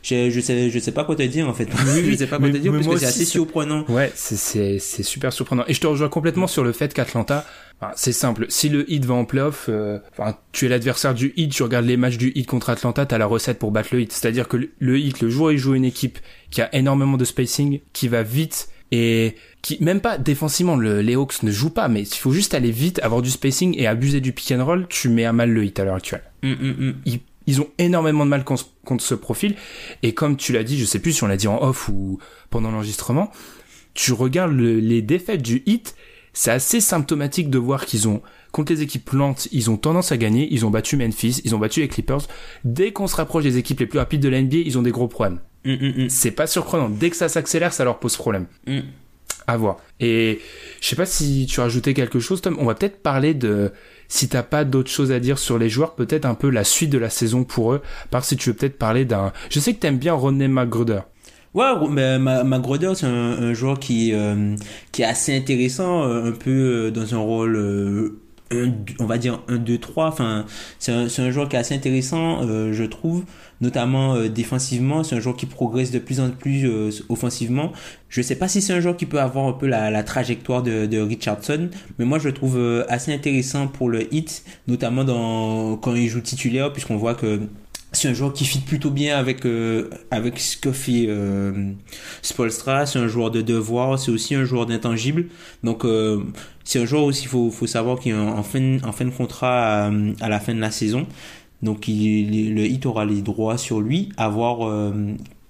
B: je, je sais, je sais pas quoi te dire en fait. je sais pas quoi
A: mais-
B: te dire
A: mais
B: parce que c'est assez surprenant.
A: Ouais, c'est, super surprenant. Et je te rejoins complètement sur le fait qu'Atlanta, enfin, c'est simple. Si le Heat va en playoff, euh, enfin, tu es l'adversaire du Heat, tu regardes les matchs du Heat contre Atlanta, t'as la recette pour battre le Heat. C'est-à-dire que le- le Heat, le jour où il joue une équipe qui a énormément de spacing, qui va vite et qui, même pas défensivement, le, les Hawks ne jouent pas, mais il faut juste aller vite, avoir du spacing et abuser du pick and roll, tu mets à mal le Heat à l'heure actuelle
B: Hum, hum, hum.
A: ils, ils ont énormément de mal contre, ce profil. Et comme tu l'as dit, je sais plus si on l'a dit en off ou pendant l'enregistrement, tu regardes le- les défaites du hit, c'est assez symptomatique de voir qu'ils ont, contre les équipes lentes, ils ont tendance à gagner, ils ont battu Memphis, ils ont battu les Clippers. Dès qu'on se rapproche des équipes les plus rapides de la NBA, ils ont des gros problèmes.
B: Hum, hum, hum.
A: C'est pas surprenant. Dès que ça s'accélère, ça leur pose problème.
B: Mm.
A: À voir. Et je sais pas si tu as rajouté quelque chose, Tom. On va peut-être parler de, si t'as pas d'autres choses à dire sur les joueurs, peut-être un peu la suite de la saison pour eux. Par si tu veux peut-être parler d'un, je sais que t'aimes bien Rodney McGruder.
B: Ouais, mais ma, Magroder, c'est un, un joueur qui, euh, qui est assez intéressant, euh, un peu euh, dans un rôle, euh, un- on va dire 1, 2, 3. Enfin, c'est un, un joueur qui est assez intéressant, euh, je trouve, notamment euh, défensivement. C'est un joueur qui progresse de plus en plus euh, offensivement. Je sais pas si c'est un joueur qui peut avoir un peu la, la trajectoire de, de Richardson, mais moi je le trouve euh, assez intéressant pour le hit, notamment dans, quand il joue titulaire, puisqu'on voit que c'est un joueur qui fit plutôt bien avec euh, avec ce que fait euh, Spolstra. C'est un joueur de devoir, c'est aussi un joueur d'intangible. Donc euh, c'est un joueur aussi faut faut savoir qu'il est en fin en fin de contrat à, à la fin de la saison. Donc il, le hit aura les droits sur lui, à voir euh,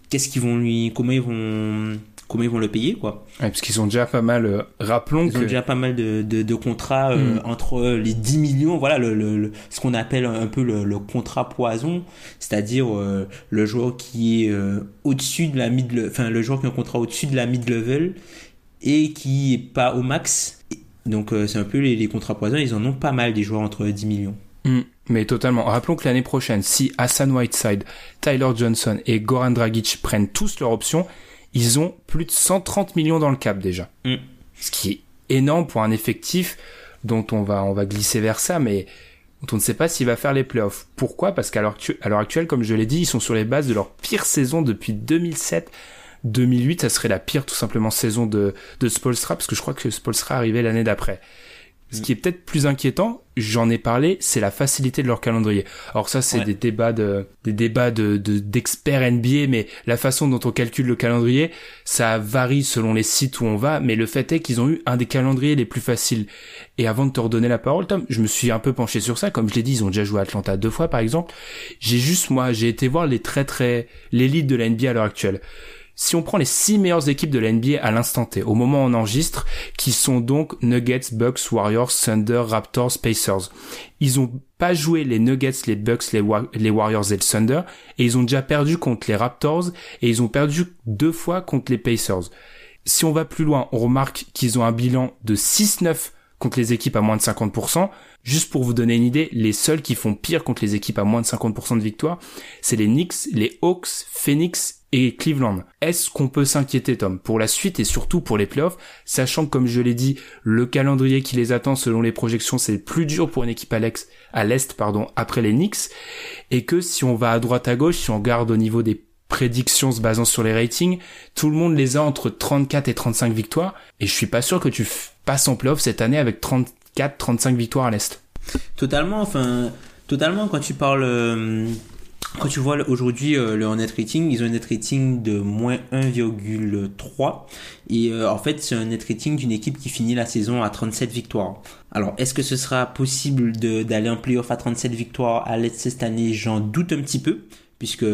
B: qu'est-ce qu'ils vont lui, comment ils vont comment ils vont le payer quoi.
A: Ouais, parce qu'ils ont déjà pas mal, euh, rappelons
B: Ils
A: que,
B: ont déjà pas mal de, de, de contrats euh,
A: Mm.
B: entre les 10 millions, voilà le, le, le- ce qu'on appelle un peu le, le contrat poison, c'est-à-dire euh, le joueur qui est euh, au-dessus de la mid, enfin le joueur qui a un contrat au-dessus de la mid level et qui est pas au max. Donc euh, c'est un peu les, les contrats poison, ils en ont pas mal des joueurs entre 10 millions.
A: Hmm, mais totalement. Rappelons que l'année prochaine, si Hassan Whiteside, Tyler Johnson et Goran Dragic prennent tous leur option, ils ont plus de 130 millions dans le cap déjà.
B: Mm.
A: Ce qui est énorme pour un effectif dont on va, on va glisser vers ça, mais dont on ne sait pas s'il va faire les playoffs. Pourquoi? Parce qu'à l'heure actu- à l'heure actuelle, comme je l'ai dit, ils sont sur les bases de leur pire saison depuis 2007. 2008, ça serait la pire tout simplement saison de, de Spolstra, parce que je crois que Spolstra arrivait l'année d'après. Ce qui est peut-être plus inquiétant, j'en ai parlé, c'est la facilité de leur calendrier. Alors ça, c'est
B: Ouais.
A: des débats de, des débats de, de- d'experts NBA, mais la façon dont on calcule le calendrier, ça varie selon les sites où on va, mais le fait est qu'ils ont eu un des calendriers les plus faciles. Et avant de te redonner la parole, Tom, je me suis un peu penché sur ça. Comme je l'ai dit, ils ont déjà joué à Atlanta deux fois, par exemple. J'ai juste, moi, j'ai été voir les très très, l'élite de la NBA à l'heure actuelle. Si on prend les six meilleures équipes de la NBA à l'instant T, au moment où on enregistre, qui sont donc Nuggets, Bucks, Warriors, Thunder, Raptors, Pacers. Ils ont pas joué les Nuggets, les Bucks, les, les Warriors et le Thunder, et ils ont déjà perdu contre les Raptors, et ils ont perdu deux fois contre les Pacers. Si on va plus loin, on remarque qu'ils ont un bilan de 6-9 contre les équipes à moins de 50%. Juste pour vous donner une idée, les seuls qui font pire contre les équipes à moins de 50% de victoire, c'est les Knicks, les Hawks, Phoenix et Cleveland. Est-ce qu'on peut s'inquiéter, Tom, pour la suite et surtout pour les playoffs, sachant que, comme je l'ai dit, le calendrier qui les attend selon les projections, c'est plus dur pour une équipe à l'est, pardon, après les Knicks, et que si on va à droite à gauche, si on garde au niveau des prédictions se basant sur les ratings, tout le monde les a entre 34 et 35 victoires, et je suis pas sûr que tu passes en playoff cette année avec 34, 35 victoires à l'est.
B: Totalement, enfin, totalement quand tu parles, euh, quand tu vois aujourd'hui euh, le net rating, ils ont un net rating de moins 1,3 et euh, en fait c'est un net rating d'une équipe qui finit la saison à 37 victoires. Alors est-ce que ce sera possible d'aller en playoff à 37 victoires à l'Est cette année? J'en doute un petit peu puisque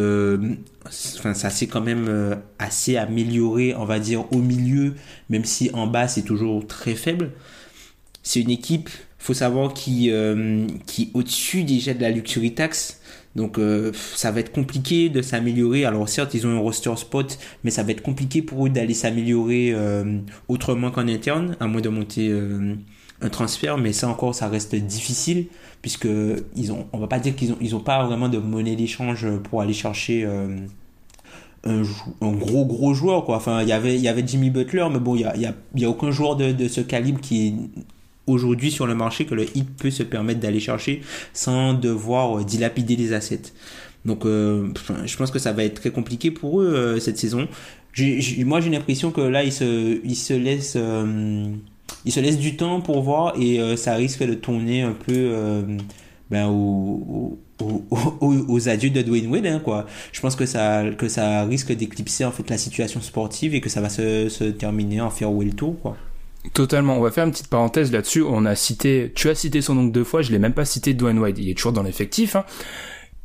B: enfin, ça s'est quand même assez amélioré, on va dire, au milieu, même si en bas c'est toujours très faible. C'est une équipe, faut savoir, qui, qui au-dessus déjà de la luxury tax. Donc euh, ça va être compliqué de s'améliorer. Alors certes, ils ont un roster spot, mais ça va être compliqué pour eux d'aller s'améliorer euh, autrement qu'en interne, à moins de monter euh, un transfert. Mais ça encore, ça reste difficile puisque ils ont, on va pas dire qu'ils ont, ils ont pas vraiment de monnaie d'échange pour aller chercher. Un, gros gros joueur enfin il y avait Jimmy Butler mais bon il y a, y y aucun joueur de, de ce calibre qui aujourd'hui sur le marché que le hit peut se permettre d'aller chercher sans devoir euh, dilapider les assets. Donc euh, je pense que ça va être très compliqué pour eux euh, cette saison. moi j'ai l'impression que là ils se, laissent ils se laissent du temps pour voir et ça risque de tourner un peu ben, aux, adieux de Dwayne Wade hein, quoi. Je pense que ça que ça risque d'éclipser en fait la situation sportive et que ça va se, terminer en farewell tour quoi.
A: Totalement. On va faire une petite parenthèse là-dessus. On a cité, tu as cité son nom deux fois. Je l'ai même pas cité Dwayne White. Il est toujours dans l'effectif. Hein.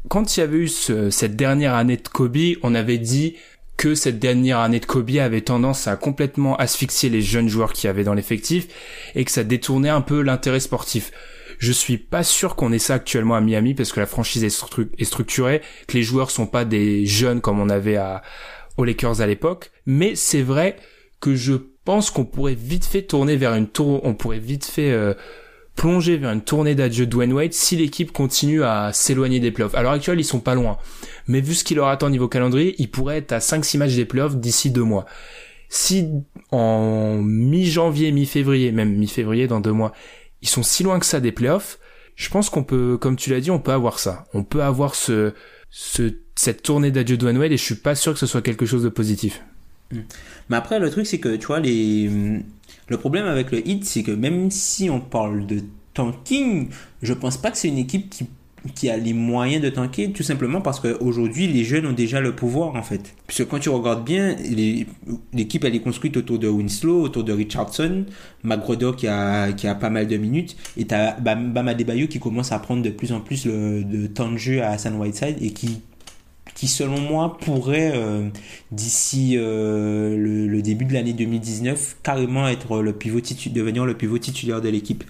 A: Quand il y avait eu cette dernière année de Kobe, on avait dit que cette dernière année de Kobe avait tendance à complètement asphyxier les jeunes joueurs qui avaient dans l'effectif et que ça détournait un peu l'intérêt sportif. Je suis pas sûr qu'on ait ça actuellement à Miami parce que la franchise est, structurée, que les joueurs sont pas des jeunes comme on avait à, aux Lakers à l'époque. Mais c'est vrai que je pense qu'on pourrait vite fait tourner vers une tour, on pourrait vite fait euh, plonger vers une tournée d'adieu Dwayne Wade si l'équipe continue à s'éloigner des playoffs. À l'heure actuelle, ils sont pas loin. Mais vu ce qu'il leur attend au niveau calendrier, ils pourraient être à 5-6 matchs des playoffs d'ici deux mois. Si en mi-janvier, mi-février, même mi-février dans deux mois, ils sont si loin que ça des playoffs, je pense qu'on peut, comme tu l'as dit, on peut avoir ça. On peut avoir ce, ce cette tournée d'adieu Dwayne Wade et je suis pas sûr que ce soit quelque chose de positif.
B: Mais après, le truc, c'est que, tu vois, les... le problème avec le hit, c'est que même si on parle de tanking, je pense pas que c'est une équipe qui, qui a les moyens de tanker, tout simplement parce qu'aujourd'hui, les jeunes ont déjà le pouvoir, en fait. Puisque quand tu regardes bien, l'équipe, elle est construite autour de Winslow, autour de Richardson, McGregor qui a, qui a pas mal de minutes, et t'as Bama Debayo qui commence à prendre de plus en plus le, de temps de jeu à San Whiteside et qui qui selon moi pourrait euh, d'ici euh, le, début de l'année 2019 carrément être le pivot devenir le pivot titulaire de l'équipe.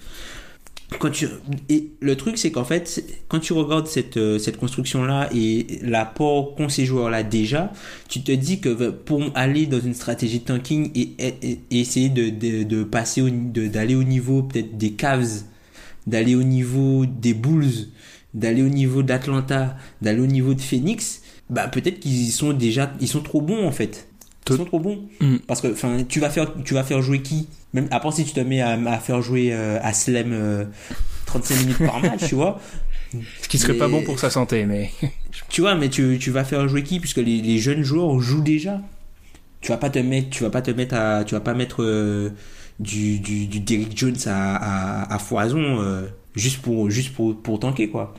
B: Quand tu et le truc c'est qu'en fait quand tu regardes cette euh, cette construction là et l'apport qu'ont ces joueurs là déjà, tu te dis que pour aller dans une stratégie de tanking et, essayer de, de, de passer d'aller au niveau peut-être des Cavs, d'aller au niveau des Bulls, d'aller au niveau d'Atlanta, d'aller au niveau de Phoenix, bah peut-être qu'ils sont déjà ils sont trop bons en fait. Ils sont trop bons. Mm. parce que enfin tu vas faire tu vas faire jouer qui? Même après si tu te mets à, faire jouer euh, à Slem 35 euh, minutes par match tu vois.
A: Ce qui serait pas bon pour sa santé mais
B: tu vois mais tu, tu vas faire jouer qui? Puisque les, les, jeunes joueurs jouent déjà. Tu vas pas te mettre tu vas pas te mettre à tu vas pas mettre euh, du, du, du Derrick Jones à, à, à foison juste pour juste pour pour tanker quoi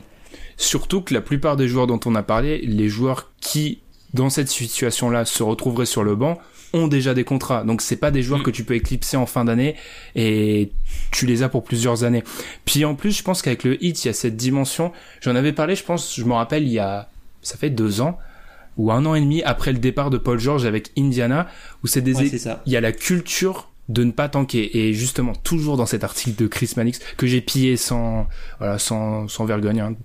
A: Surtout que la plupart des joueurs dont on a parlé, les joueurs qui, dans cette situation-là, se retrouveraient sur le banc, ont déjà des contrats. Donc c'est pas des joueurs mm. que tu peux éclipser en fin d'année et tu les as pour plusieurs années. Puis en plus, je pense qu'avec le hit, il y a cette dimension. J'en avais parlé, je pense, je me rappelle, il y a, ça fait deux ans ou un an et demi après le départ de Paul George avec Indiana, où c'est des, il y a la culture de ne pas tanker et justement toujours dans cet article de Chris Mannix que j'ai pillé sans voilà sans sans vergogne hein,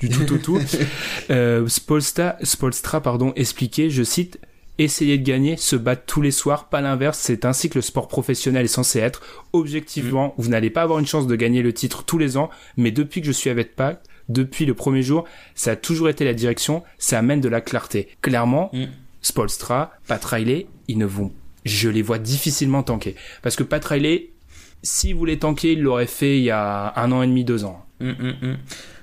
A: du tout au tout. euh, Spolstra, Spolstra pardon, expliquait, je cite, essayer de gagner, se battre tous les soirs, pas l'inverse. C'est ainsi que le sport professionnel est censé être. Objectivement,
B: Mm.
A: vous n'allez pas avoir une chance de gagner le titre tous les ans, mais depuis que je suis avec Pac, depuis le premier jour, ça a toujours été la direction, ça amène de la clarté. Clairement,
B: Mm.
A: Spolstra, Pat Riley, ils ne vont, je les vois difficilement tanker. Parce que Pat Riley, s'il voulait tanker, il l'aurait fait il y a un an et demi, deux ans.
B: Hum.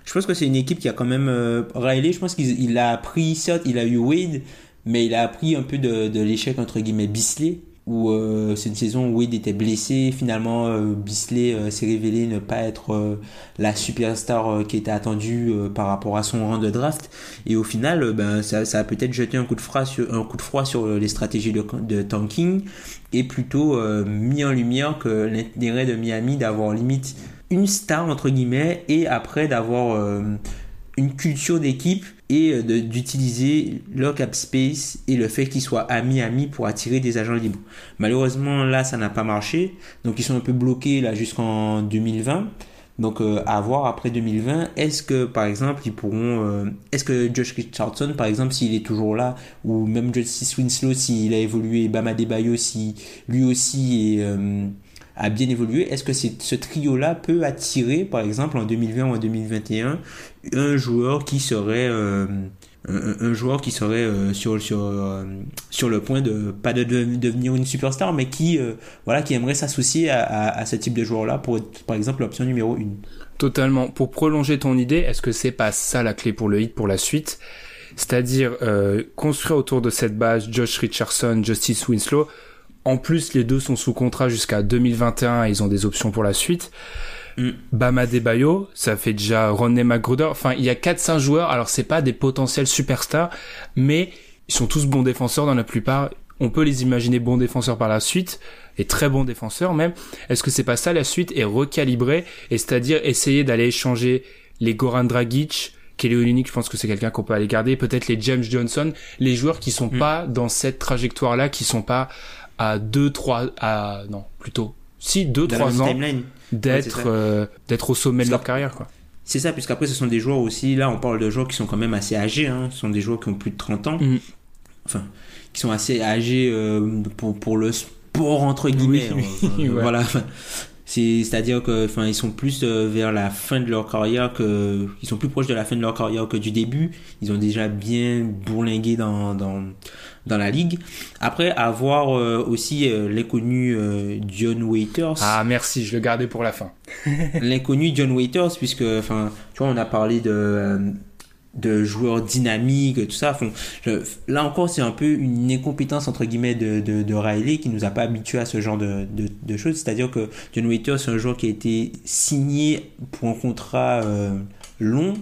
B: Je pense que c'est une équipe qui a quand même euh. Je pense qu'il il a appris, certes, il a eu Wade, mais il a appris un peu de, de l'échec entre guillemets Bisley, où euh, c'est une saison où Wade était blessé. Finalement, euh, Bisley euh, s'est révélé ne pas être euh, la superstar euh, qui était attendue par rapport à son rang de draft. Et au final, ben ça, ça a peut-être jeté un coup de froid sur un coup de froid sur les stratégies de, de tanking et plutôt mis en lumière que l'intérêt de Miami d'avoir limite une star entre guillemets et après d'avoir euh, une culture d'équipe et euh, d'utiliser leur cap space et le fait qu'ils soient à Miami pour attirer des agents libres. Malheureusement là ça n'a pas marché donc ils sont un peu bloqués là jusqu'en 2020. Donc euh, à voir après 2020, est-ce que par exemple ils pourront, est-ce que Josh Richardson par exemple s'il est toujours là, ou même Justice Winslow s'il a évolué, Bama Debayo si lui aussi est, a bien évolué, est-ce que ce trio-là peut attirer par exemple en 2020 ou en 2021 un joueur qui serait euh, un, joueur qui serait euh, sur sur euh, sur le point de pas de, de- devenir une superstar mais qui euh, voilà qui aimerait s'associer à, à, ce type de joueur là pour être par exemple l'option numéro 1
A: Totalement. Pour prolonger ton idée, est-ce que c'est pas ça la clé pour le hit pour la suite? C'est-à-dire euh, construire autour de cette base Josh Richardson, Justice Winslow. En plus, les deux sont sous contrat jusqu'à 2021 et ils ont des options pour la suite.
B: Mm.
A: Bama Debayo, ça fait déjà Ronnie McGruder. Enfin, il y a 4-5 joueurs. Alors, c'est pas des potentiels superstars, mais ils sont tous bons défenseurs dans la plupart. On peut les imaginer bons défenseurs par la suite et très bons défenseurs même. Est-ce que c'est pas ça la suite et recalibrer et c'est-à-dire essayer d'aller échanger les Goran Dragic, Kelly Olynyk, je pense que c'est quelqu'un qu'on peut aller garder, peut-être les James Johnson, les joueurs qui sont
B: Mm.
A: pas dans cette trajectoire là, qui sont pas à 2 3 à non, plutôt si 2
B: Dans la
A: 3
B: même
A: ans.
B: Ouais,
A: d'être euh, d'être au sommet de leur carrière quoi.
B: C'est ça, puisqu'après ce sont des joueurs aussi, là on parle de joueurs qui sont quand même assez âgés, hein. ce sont des joueurs qui ont plus de 30 ans,
A: Mm.
B: enfin, qui sont assez âgés euh, pour, pour le sport entre guillemets.
A: Oui,
B: hein.
A: oui, ouais.
B: C'est-à-dire que, enfin, ils sont plus euh, vers la fin de leur carrière que, ils sont plus proches de la fin de leur carrière que du début. Ils ont déjà bien bourlingué dans, dans, dans la ligue. Après, avoir euh, aussi euh, l'inconnu euh, John Waiters.
A: Ah merci, je le gardais pour la fin.
B: l'inconnu John Waiters puisque enfin tu vois on a parlé de euh, de joueurs dynamiques tout ça Enfin, je- là encore c'est un peu une incompétence entre guillemets de, de, Riley qui nous a pas habitués à ce genre de, de, choses c'est à dire que John Waiters c'est un joueur qui a été signé pour un contrat euh, long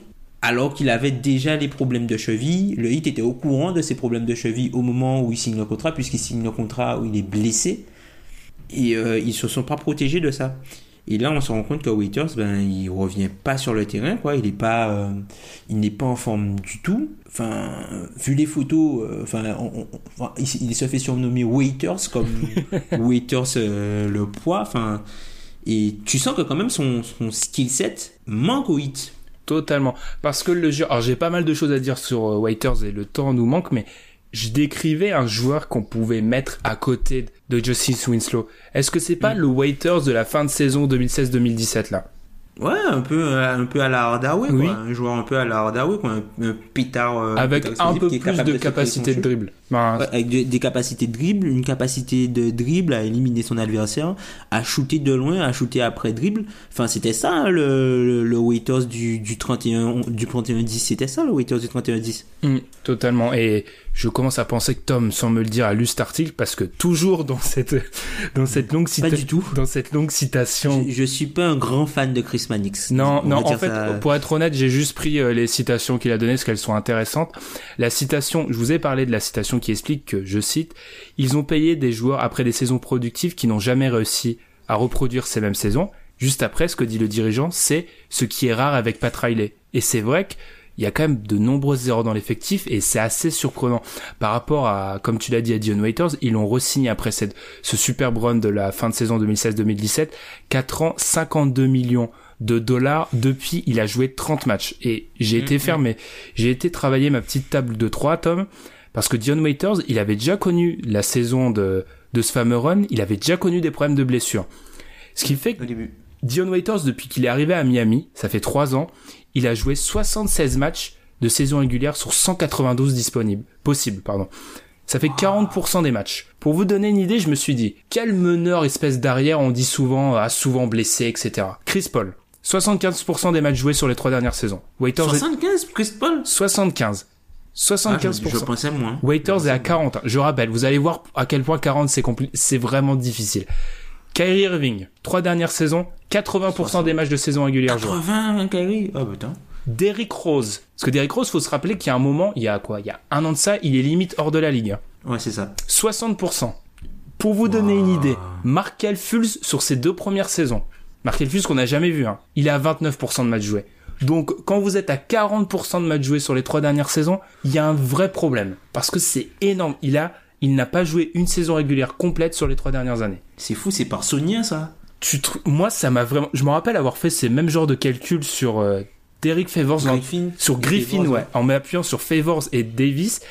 B: alors qu'il avait déjà les problèmes de cheville, le Heat était au courant de ses problèmes de cheville au moment où il signe le contrat, puisqu'il signe le contrat où il est blessé. Et euh, ils se sont pas protégés de ça. Et là, on se rend compte que Waiters, ben, il revient pas sur le terrain, quoi. Il est pas, euh, il n'est pas en forme du tout. Enfin, vu les photos, euh, enfin, on- on- enfin, il, il se fait surnommer Waiters comme Waiters euh, le poids. Enfin, et tu sens que quand même son, son skill set manque au hit.
A: Totalement. Parce que le jeu, alors j'ai pas mal de choses à dire sur euh, Waiters et le temps nous manque, mais je décrivais un joueur qu'on pouvait mettre à côté de Justice Winslow. Est-ce que c'est pas
B: Mm.
A: le Waiters de la fin de saison 2016-2017 là?
B: Ouais, un peu, euh, un peu à la Hardaway,
A: Oui.
B: quoi. Un joueur un peu à la Hardaway, quoi. Un, un pétard. euh,
A: Avec un peu plus de capacité de dribble. Ben,
B: Ouais, avec de- des capacités de dribble, une capacité de dribble à éliminer son adversaire, à shooter de loin, à shooter après dribble. Enfin, c'était ça hein, le, le, le Waiters du, du 31 du 31-10. C'était ça le Waiters du 31-10.
A: Mm, totalement. Et je commence à penser que Tom, sans me le dire, a lu cet article parce que toujours dans cette dans cette longue
B: Pas
A: cita-
B: du tout.
A: dans cette longue citation.
B: Je, je suis pas un grand fan de Chris Mannix.
A: Non,
B: On
A: non, en fait,
B: ça-
A: pour être honnête, j'ai juste pris euh, les citations qu'il a données parce qu'elles sont intéressantes. La citation, je vous ai parlé de la citation qui explique que, je cite, ils ont payé des joueurs après des saisons productives qui n'ont jamais réussi à reproduire ces mêmes saisons. Juste après, ce que dit le dirigeant, c'est ce qui est rare avec Pat Riley. Et c'est vrai qu'il y a quand même de nombreuses erreurs dans l'effectif et c'est assez surprenant. Par rapport à, comme tu l'as dit à Dion Waiters, ils l'ont re-signé après cette, ce superbe run de la fin de saison 2016-2017, 4 ans, 52 millions de dollars. Depuis il a joué 30 matchs. Et j'ai été fermé. j'ai été travailler ma petite table de 3 Tom Parce que Dion Waiters, il avait déjà connu la saison de, de ce fameux run, il avait déjà connu des problèmes de blessure. Ce qui fait que
B: Au début.
A: Dion Waiters, depuis qu'il est arrivé à Miami, ça fait 3 ans, il a joué 76 matchs de saison régulière sur 192 disponibles. Possible, pardon. Ça fait 40% des matchs. Pour vous donner une idée, je me suis dit, quel meneur espèce d'arrière on dit souvent, a souvent blessé, etc. Chris Paul. 75% des matchs joués sur les trois dernières saisons. Waiters est-
B: 75, Chris Paul?
A: 75.
B: Ah,
A: 75%.
B: je, je pensais moins.
A: Waiters est à 40. Je rappelle, vous allez voir à quel point 40 c'est c'est vraiment difficile. Kyrie Irving, trois dernières saisons, 80% des matchs de saison régulière joués.
B: 80, Kyrie Oh putain.
A: Derrick Rose. Parce que Derrick Rose, faut se rappeler qu'il y a un moment, il y a quoi? Il y a un an de ça, il est limite hors de la ligue. hein.
B: Ouais, c'est ça.
A: 60%. Pour vous donner une idée, Markel Fultz sur ses deux premières saisons. Markel Fultz qu'on n'a jamais vu, hein. Il est à 29% de matchs joués. Donc, quand vous êtes à 40% de matchs joués sur les trois dernières saisons, il y a un vrai problème. Parce que c'est énorme. Il a, il n'a pas joué une saison régulière complète sur les trois dernières années.
B: C'est fou, c'est par Sonia ça.
A: Tu tr- moi, ça m'a vraiment, je me rappelle avoir fait ces mêmes genres de calculs sur euh, Derrick Favors
B: Griffin.
A: sur Griffin,
B: Favors,
A: ouais,
B: ouais.
A: en m'appuyant sur Favors et Davis.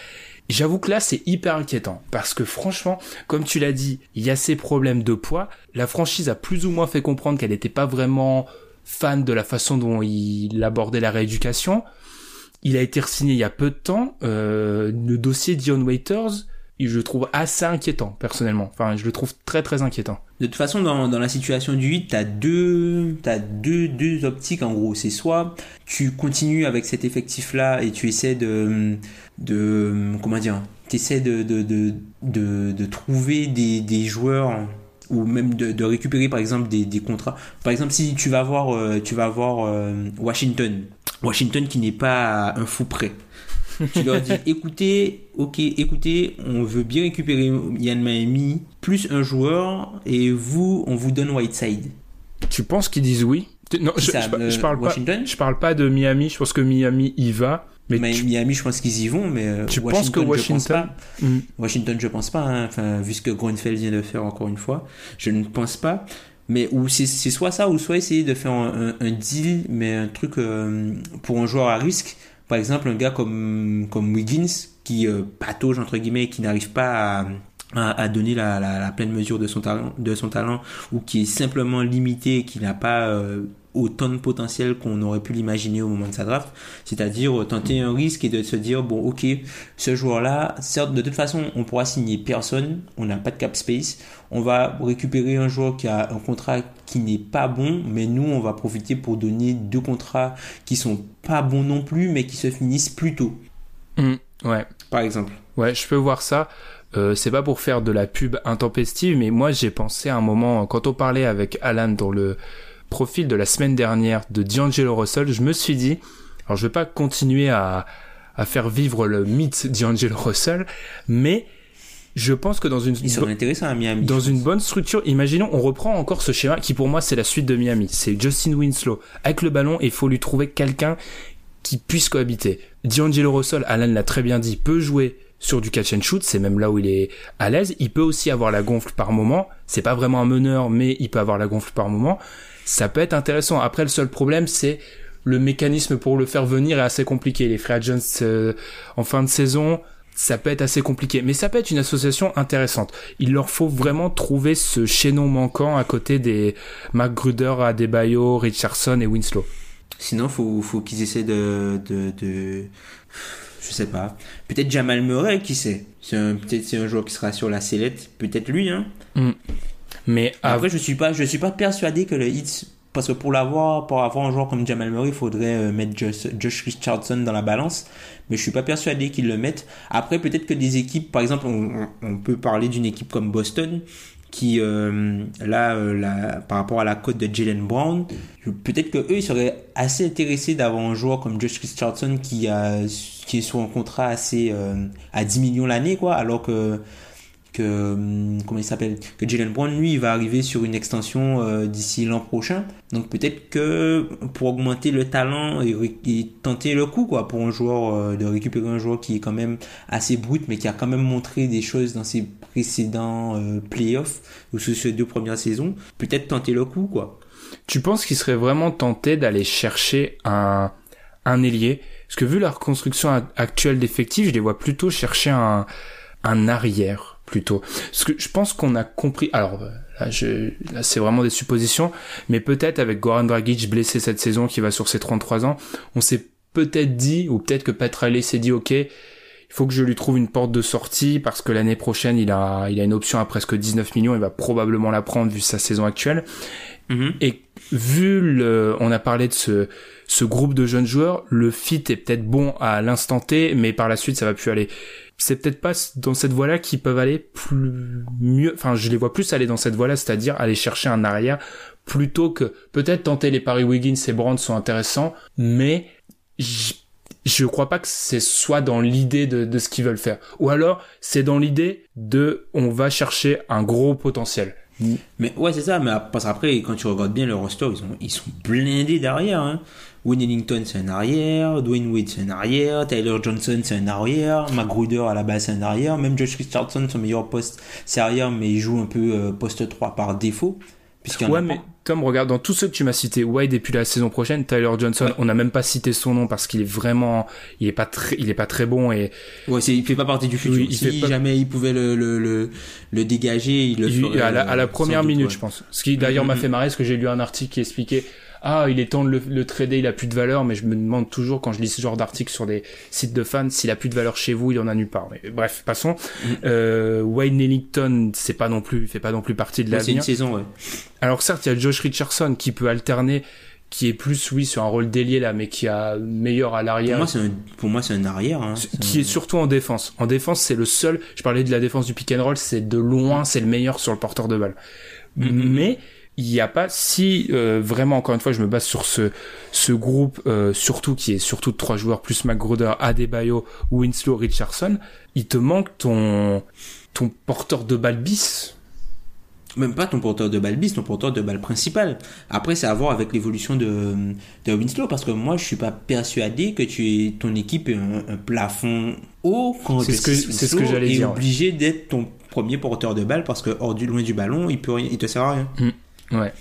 A: J'avoue que là, c'est hyper inquiétant. Parce que franchement, comme tu l'as dit, il y a ces problèmes de poids. La franchise a plus ou moins fait comprendre qu'elle n'était pas vraiment fan de la façon dont il abordait la rééducation. Il a été signé il y a peu de temps. Euh, le dossier Dion Waiters, je le trouve assez inquiétant, personnellement. Enfin, je le trouve très très inquiétant.
B: De toute façon, dans, la situation du 8, t'as deux, t'as deux, deux optiques en gros. C'est soit tu continues avec cet effectif-là et tu essaies de, de, comment dire, t'essaies de, de, de, de, de trouver des, des joueurs ou même de, de récupérer par exemple des, des contrats. Par exemple, si tu vas voir, euh, tu vas voir euh, Washington, Washington qui n'est pas un fou prêt. tu leur dis écoutez, ok, écoutez, on veut bien récupérer Yann Miami plus un joueur et vous, on vous donne Whiteside.
A: Tu penses qu'ils disent oui? Non, je,
B: ça,
A: je,
B: euh,
A: je parle pas. Je parle pas de Miami. Je pense que Miami y va. Mais
B: Mais
A: tu-
B: Miami, je pense qu'ils y vont, mais euh,
A: Tu penses
B: Washington,
A: que
B: je pense
A: Washington-
B: pas.
A: Mm.
B: Washington, je pense pas. hein. Enfin, vu ce que Grunfeld vient de faire encore une fois, je ne pense pas. Mais ou c'est c'est soit ça, ou soit essayer de faire un, un- un deal, mais un truc euh, pour un joueur à risque. Par exemple, un gars comme comme Wiggins qui euh, patauge entre guillemets, qui n'arrive pas à à, à donner la, la, la pleine mesure de son talent de son talent ou qui est simplement limité qui n'a pas euh, autant de potentiel qu'on aurait pu l'imaginer au moment de sa draft c'est-à-dire euh, tenter un risque et de se dire bon ok ce joueur là certes de toute façon on pourra signer personne on n'a pas de cap space on va récupérer un joueur qui a un contrat qui n'est pas bon mais nous on va profiter pour donner deux contrats qui sont pas bons non plus mais qui se finissent plus tôt
A: Mm, ouais.
B: par exemple
A: Ouais, je peux voir ça. Euh, c'est pas pour faire de la pub intempestive, mais moi j'ai pensé à un moment quand on parlait avec Alan dans le profil de la semaine dernière de D'Angelo Russell, je me suis dit, alors je vais pas continuer à, à faire vivre le mythe D'Angelo Russell, mais je pense que dans une
B: ils sont intéressants à Miami
A: dans une bonne structure, imaginons, on reprend encore ce schéma qui pour moi c'est la suite de Miami. C'est Justin Winslow avec le ballon il faut lui trouver quelqu'un qui puisse cohabiter. D'Angelo Russell, Alan l'a très bien dit, peut jouer sur du catch and shoot, c'est même là où il est à l'aise. Il peut aussi avoir la gonfle par moment. C'est pas vraiment un meneur, mais il peut avoir la gonfle par moment. Ça peut être intéressant. Après, le seul problème, c'est le mécanisme pour le faire venir est assez compliqué. Les free agents euh, en fin de saison, ça peut être assez compliqué. Mais ça peut être une association intéressante. Il leur faut vraiment trouver ce chaînon manquant à côté des McGruder, Adebayo, Richardson et Winslow.
B: Sinon, faut, faut qu'ils essaient de, de, de, je sais pas. Peut-être Jamal Murray, qui sait. C'est un, peut-être c'est un joueur qui sera sur la sellette. Peut-être lui, hein.
A: Mais av-
B: Après, je suis pas, je suis pas persuadé que le Heat, parce que pour l'avoir, pour avoir un joueur comme Jamal Murray, il faudrait euh, mettre Josh, Josh Richardson dans la balance. Mais je suis pas persuadé qu'ils le mettent. Après, peut-être que des équipes, par exemple, on peut parler d'une équipe comme Boston, qui euh, là, euh, là, par rapport à la cote de Jalen Brown, peut-être que eux ils seraient assez intéressés d'avoir un joueur comme Josh Richardson qui a qui est sur un contrat assez euh, à 10 millions l'année quoi, alors que que hum, comment il s'appelle que Jalen Brown lui il va arriver sur une extension d'ici l'an prochain. Donc peut-être que pour augmenter le talent et, et tenter le coup quoi pour un joueur de récupérer un joueur qui est quand même assez brut mais qui a quand même montré des choses dans ses précédents euh, playoffs ou sur ces deux premières saisons peut-être tenter le coup quoi
A: tu penses qu'il serait vraiment tenté d'aller chercher un, un ailier? Parce que vu la reconstruction actuelle d'effectifs, je les vois plutôt chercher un, un arrière, plutôt. Parce que je pense qu'on a compris, alors, euh, là, là c'est vraiment des suppositions, mais peut-être avec Goran Dragic blessé cette saison qui va sur ses 33 ans, on s'est peut-être dit, ou peut-être que Pat Riley s'est dit, ok, faut que je lui trouve une porte de sortie parce que l'année prochaine, il a, il a une option à presque 19 millions, il va probablement la prendre vu sa saison actuelle.
B: Mhm.
A: Et vu le, on a parlé de ce, ce groupe de jeunes joueurs, le fit est peut-être bon à l'instant T, mais par la suite ça va plus aller. C'est peut-être pas dans cette voie-là qu'ils peuvent aller plus mieux. Enfin, je les vois plus aller dans cette voie-là, c'est-à-dire aller chercher un arrière plutôt que peut-être tenter les paris Wiggins et Brand sont intéressants, mais j- je crois pas que c'est soit dans l'idée de, de ce qu'ils veulent faire, ou alors c'est dans l'idée de on va chercher un gros potentiel.
B: Mais ouais, c'est ça. Mais parce qu'après, quand tu regardes bien le roster, ils sont, ils sont blindés derrière. Hein. Wayne Ellington, c'est un arrière. Dwayne Wade, c'est un arrière. Tyler Johnson, c'est un arrière. Magruder, à la base, c'est un arrière. Même Josh Richardson, son meilleur poste, c'est arrière, mais il joue un peu euh, poste 3 par défaut.
A: Ouais, mais
B: pas.
A: Tom, regarde, dans tous ceux que tu m'as cités, Wade et puis la saison prochaine, Tyler Johnson,
B: Ouais.
A: on n'a même pas cité son nom parce qu'il est vraiment, il est pas très, il est pas très bon et
B: Ouais, c'est, il fait pas partie du futur.
A: Oui, il
B: si
A: pas-
B: jamais il pouvait le, le, le, le dégager, il le
A: il-
B: ferait.
A: à, la, à la première
B: doute,
A: minute,
B: ouais.
A: je pense. Ce qui d'ailleurs m'a
B: Mhm.
A: fait marrer, parce que j'ai lu un article qui expliquait ah, il est temps de le, le trader, il a plus de valeur, mais je me demande toujours quand je lis ce genre d'article sur des sites de fans, s'il a plus de valeur chez vous, il en a nulle part. Mais bref, passons.
B: Mhm.
A: Euh, Wayne Ellington, c'est pas non plus, il fait pas non plus partie de
B: Ouais, c'est une saison, ouais.
A: Alors certes, il y a Josh Richardson qui peut alterner, qui est plus, oui, sur un rôle d'ailier là, mais qui a meilleur à
B: Pour
A: l'arrière.
B: moi, c'est un, pour moi, c'est un arrière. Hein.
A: Qui
B: un-
A: est surtout en défense. En défense, c'est le seul. Je parlais de la défense du pick and roll, c'est de loin, c'est le meilleur sur le porteur de balle.
B: Mhm.
A: Mais il n'y a pas si euh, vraiment encore une fois, je me base sur ce ce groupe euh, surtout qui est surtout de trois joueurs plus McGruder, Adebayo, Winslow, Richardson. Il te manque ton ton porteur de balle bis.
B: Même pas ton porteur de balle bis, ton porteur de balle principal. Après, c'est à voir avec l'évolution de, de Winslow, parce que moi, je suis pas persuadé que tu ton équipe ait un, un plafond haut quand
A: C'est ce que- c'est ce que j'allais
B: est
A: dire, ouais.
B: obligé d'être ton premier porteur de balle, parce que hors du loin du ballon, il peut rien, il te sert à rien.
A: Ouais.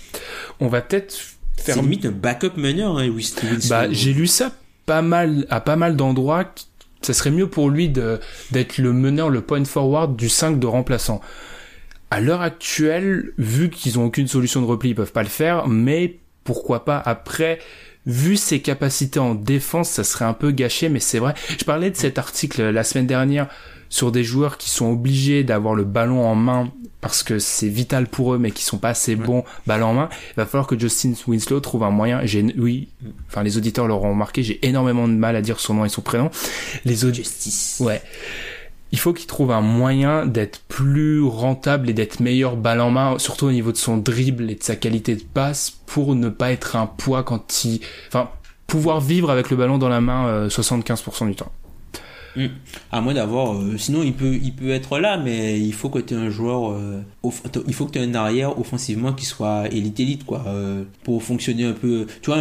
A: On va peut-être
B: C'est
A: faire
B: limite un backup meneur, hein, Winslow.
A: Bah, j'ai lu ça pas mal, à pas mal d'endroits. Ça serait mieux pour lui de, d'être le meneur, le point forward du 5 de remplaçant. À l'heure actuelle, vu qu'ils ont aucune solution de repli, ils peuvent pas le faire, mais pourquoi pas après, vu ses capacités en défense, ça serait un peu gâché, mais c'est vrai. Je parlais de cet article la semaine dernière sur des joueurs qui sont obligés d'avoir le ballon en main parce que c'est vital pour eux, mais qui sont pas assez bons ballon en main. Il va falloir que Justin Winslow trouve un moyen. J'ai, oui, enfin les auditeurs l'auront remarqué, j'ai énormément de mal à dire son nom et son prénom. Les auditeurs,
B: Justice.
A: ouais. Il faut qu'il trouve un moyen d'être plus rentable et d'être meilleur balle en main, surtout au niveau de son dribble et de sa qualité de passe, pour ne pas être un poids quand il, enfin, pouvoir vivre avec le ballon dans la main euh, 75% du temps.
B: Mm. À moins d'avoir, euh, sinon il peut, il peut être là, mais il faut que tu aies un joueur, euh, il faut que tu aies un arrière offensivement qui soit élite élite quoi, euh, pour fonctionner un peu, tu vois,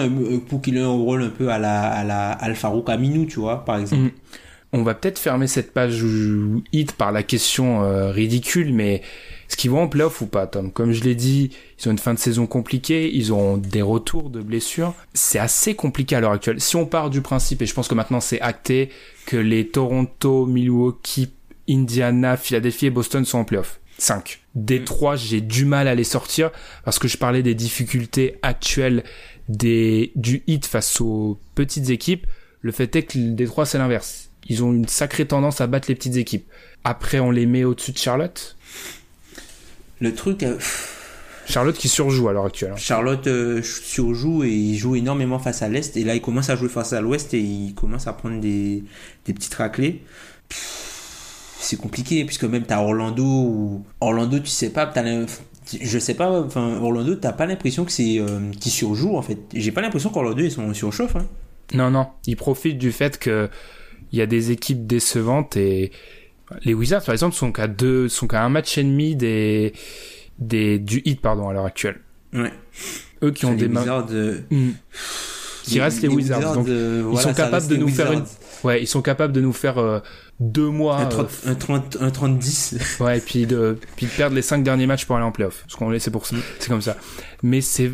B: pour qu'il ait un rôle un peu à la, à la Alfaro Aminou, tu vois, par exemple.
A: Mm. On va peut-être fermer cette page hit par la question ridicule, mais est-ce qu'ils vont en playoff ou pas, Tom? Comme je l'ai dit, ils ont une fin de saison compliquée, ils ont des retours de blessures. C'est assez compliqué à l'heure actuelle. Si on part du principe, et je pense que maintenant c'est acté, que les Toronto, Milwaukee, Indiana, Philadelphie et Boston sont en playoff. 5. Des trois, j'ai du mal à les sortir parce que je parlais des difficultés actuelles des, du hit face aux petites équipes. Le fait est que des trois, c'est l'inverse. Ils ont une sacrée tendance à battre les petites équipes. Après, on les met au-dessus de Charlotte.
B: Le truc, euh,
A: Charlotte qui surjoue à l'heure actuelle. hein.
B: Charlotte euh, surjoue et il joue énormément face à l'Est, et là il commence à jouer face à l'Ouest et il commence à prendre des, des petites raclées. C'est compliqué, puisque même t'as Orlando ou Orlando, tu sais pas, t'as je sais pas, enfin Orlando, t'as pas l'impression que c'est euh, qui surjoue en fait. J'ai pas l'impression qu'Orlando ils sont surchauffe. Hein.
A: Non, non. Ils profitent du fait que il y a des équipes décevantes et les Wizards, par exemple, sont qu'à deux, sont qu'à un match et demi des, des, du hit, pardon, à l'heure actuelle.
B: Ouais.
A: Eux qui ont des mains.
B: Wizards, euh,
A: Hmm. Qui restent les, Wizards. donc,
B: euh,
A: ils
B: voilà,
A: sont capables de nous faire une, ouais, ils sont capables de nous faire euh, deux mois,
B: un
A: euh,
B: 30, un 30, un 30-10.
A: Ouais, et puis de, puis de perdre les cinq derniers matchs pour aller en playoff. Parce qu'on c'est pour ça. C'est comme ça. Mais c'est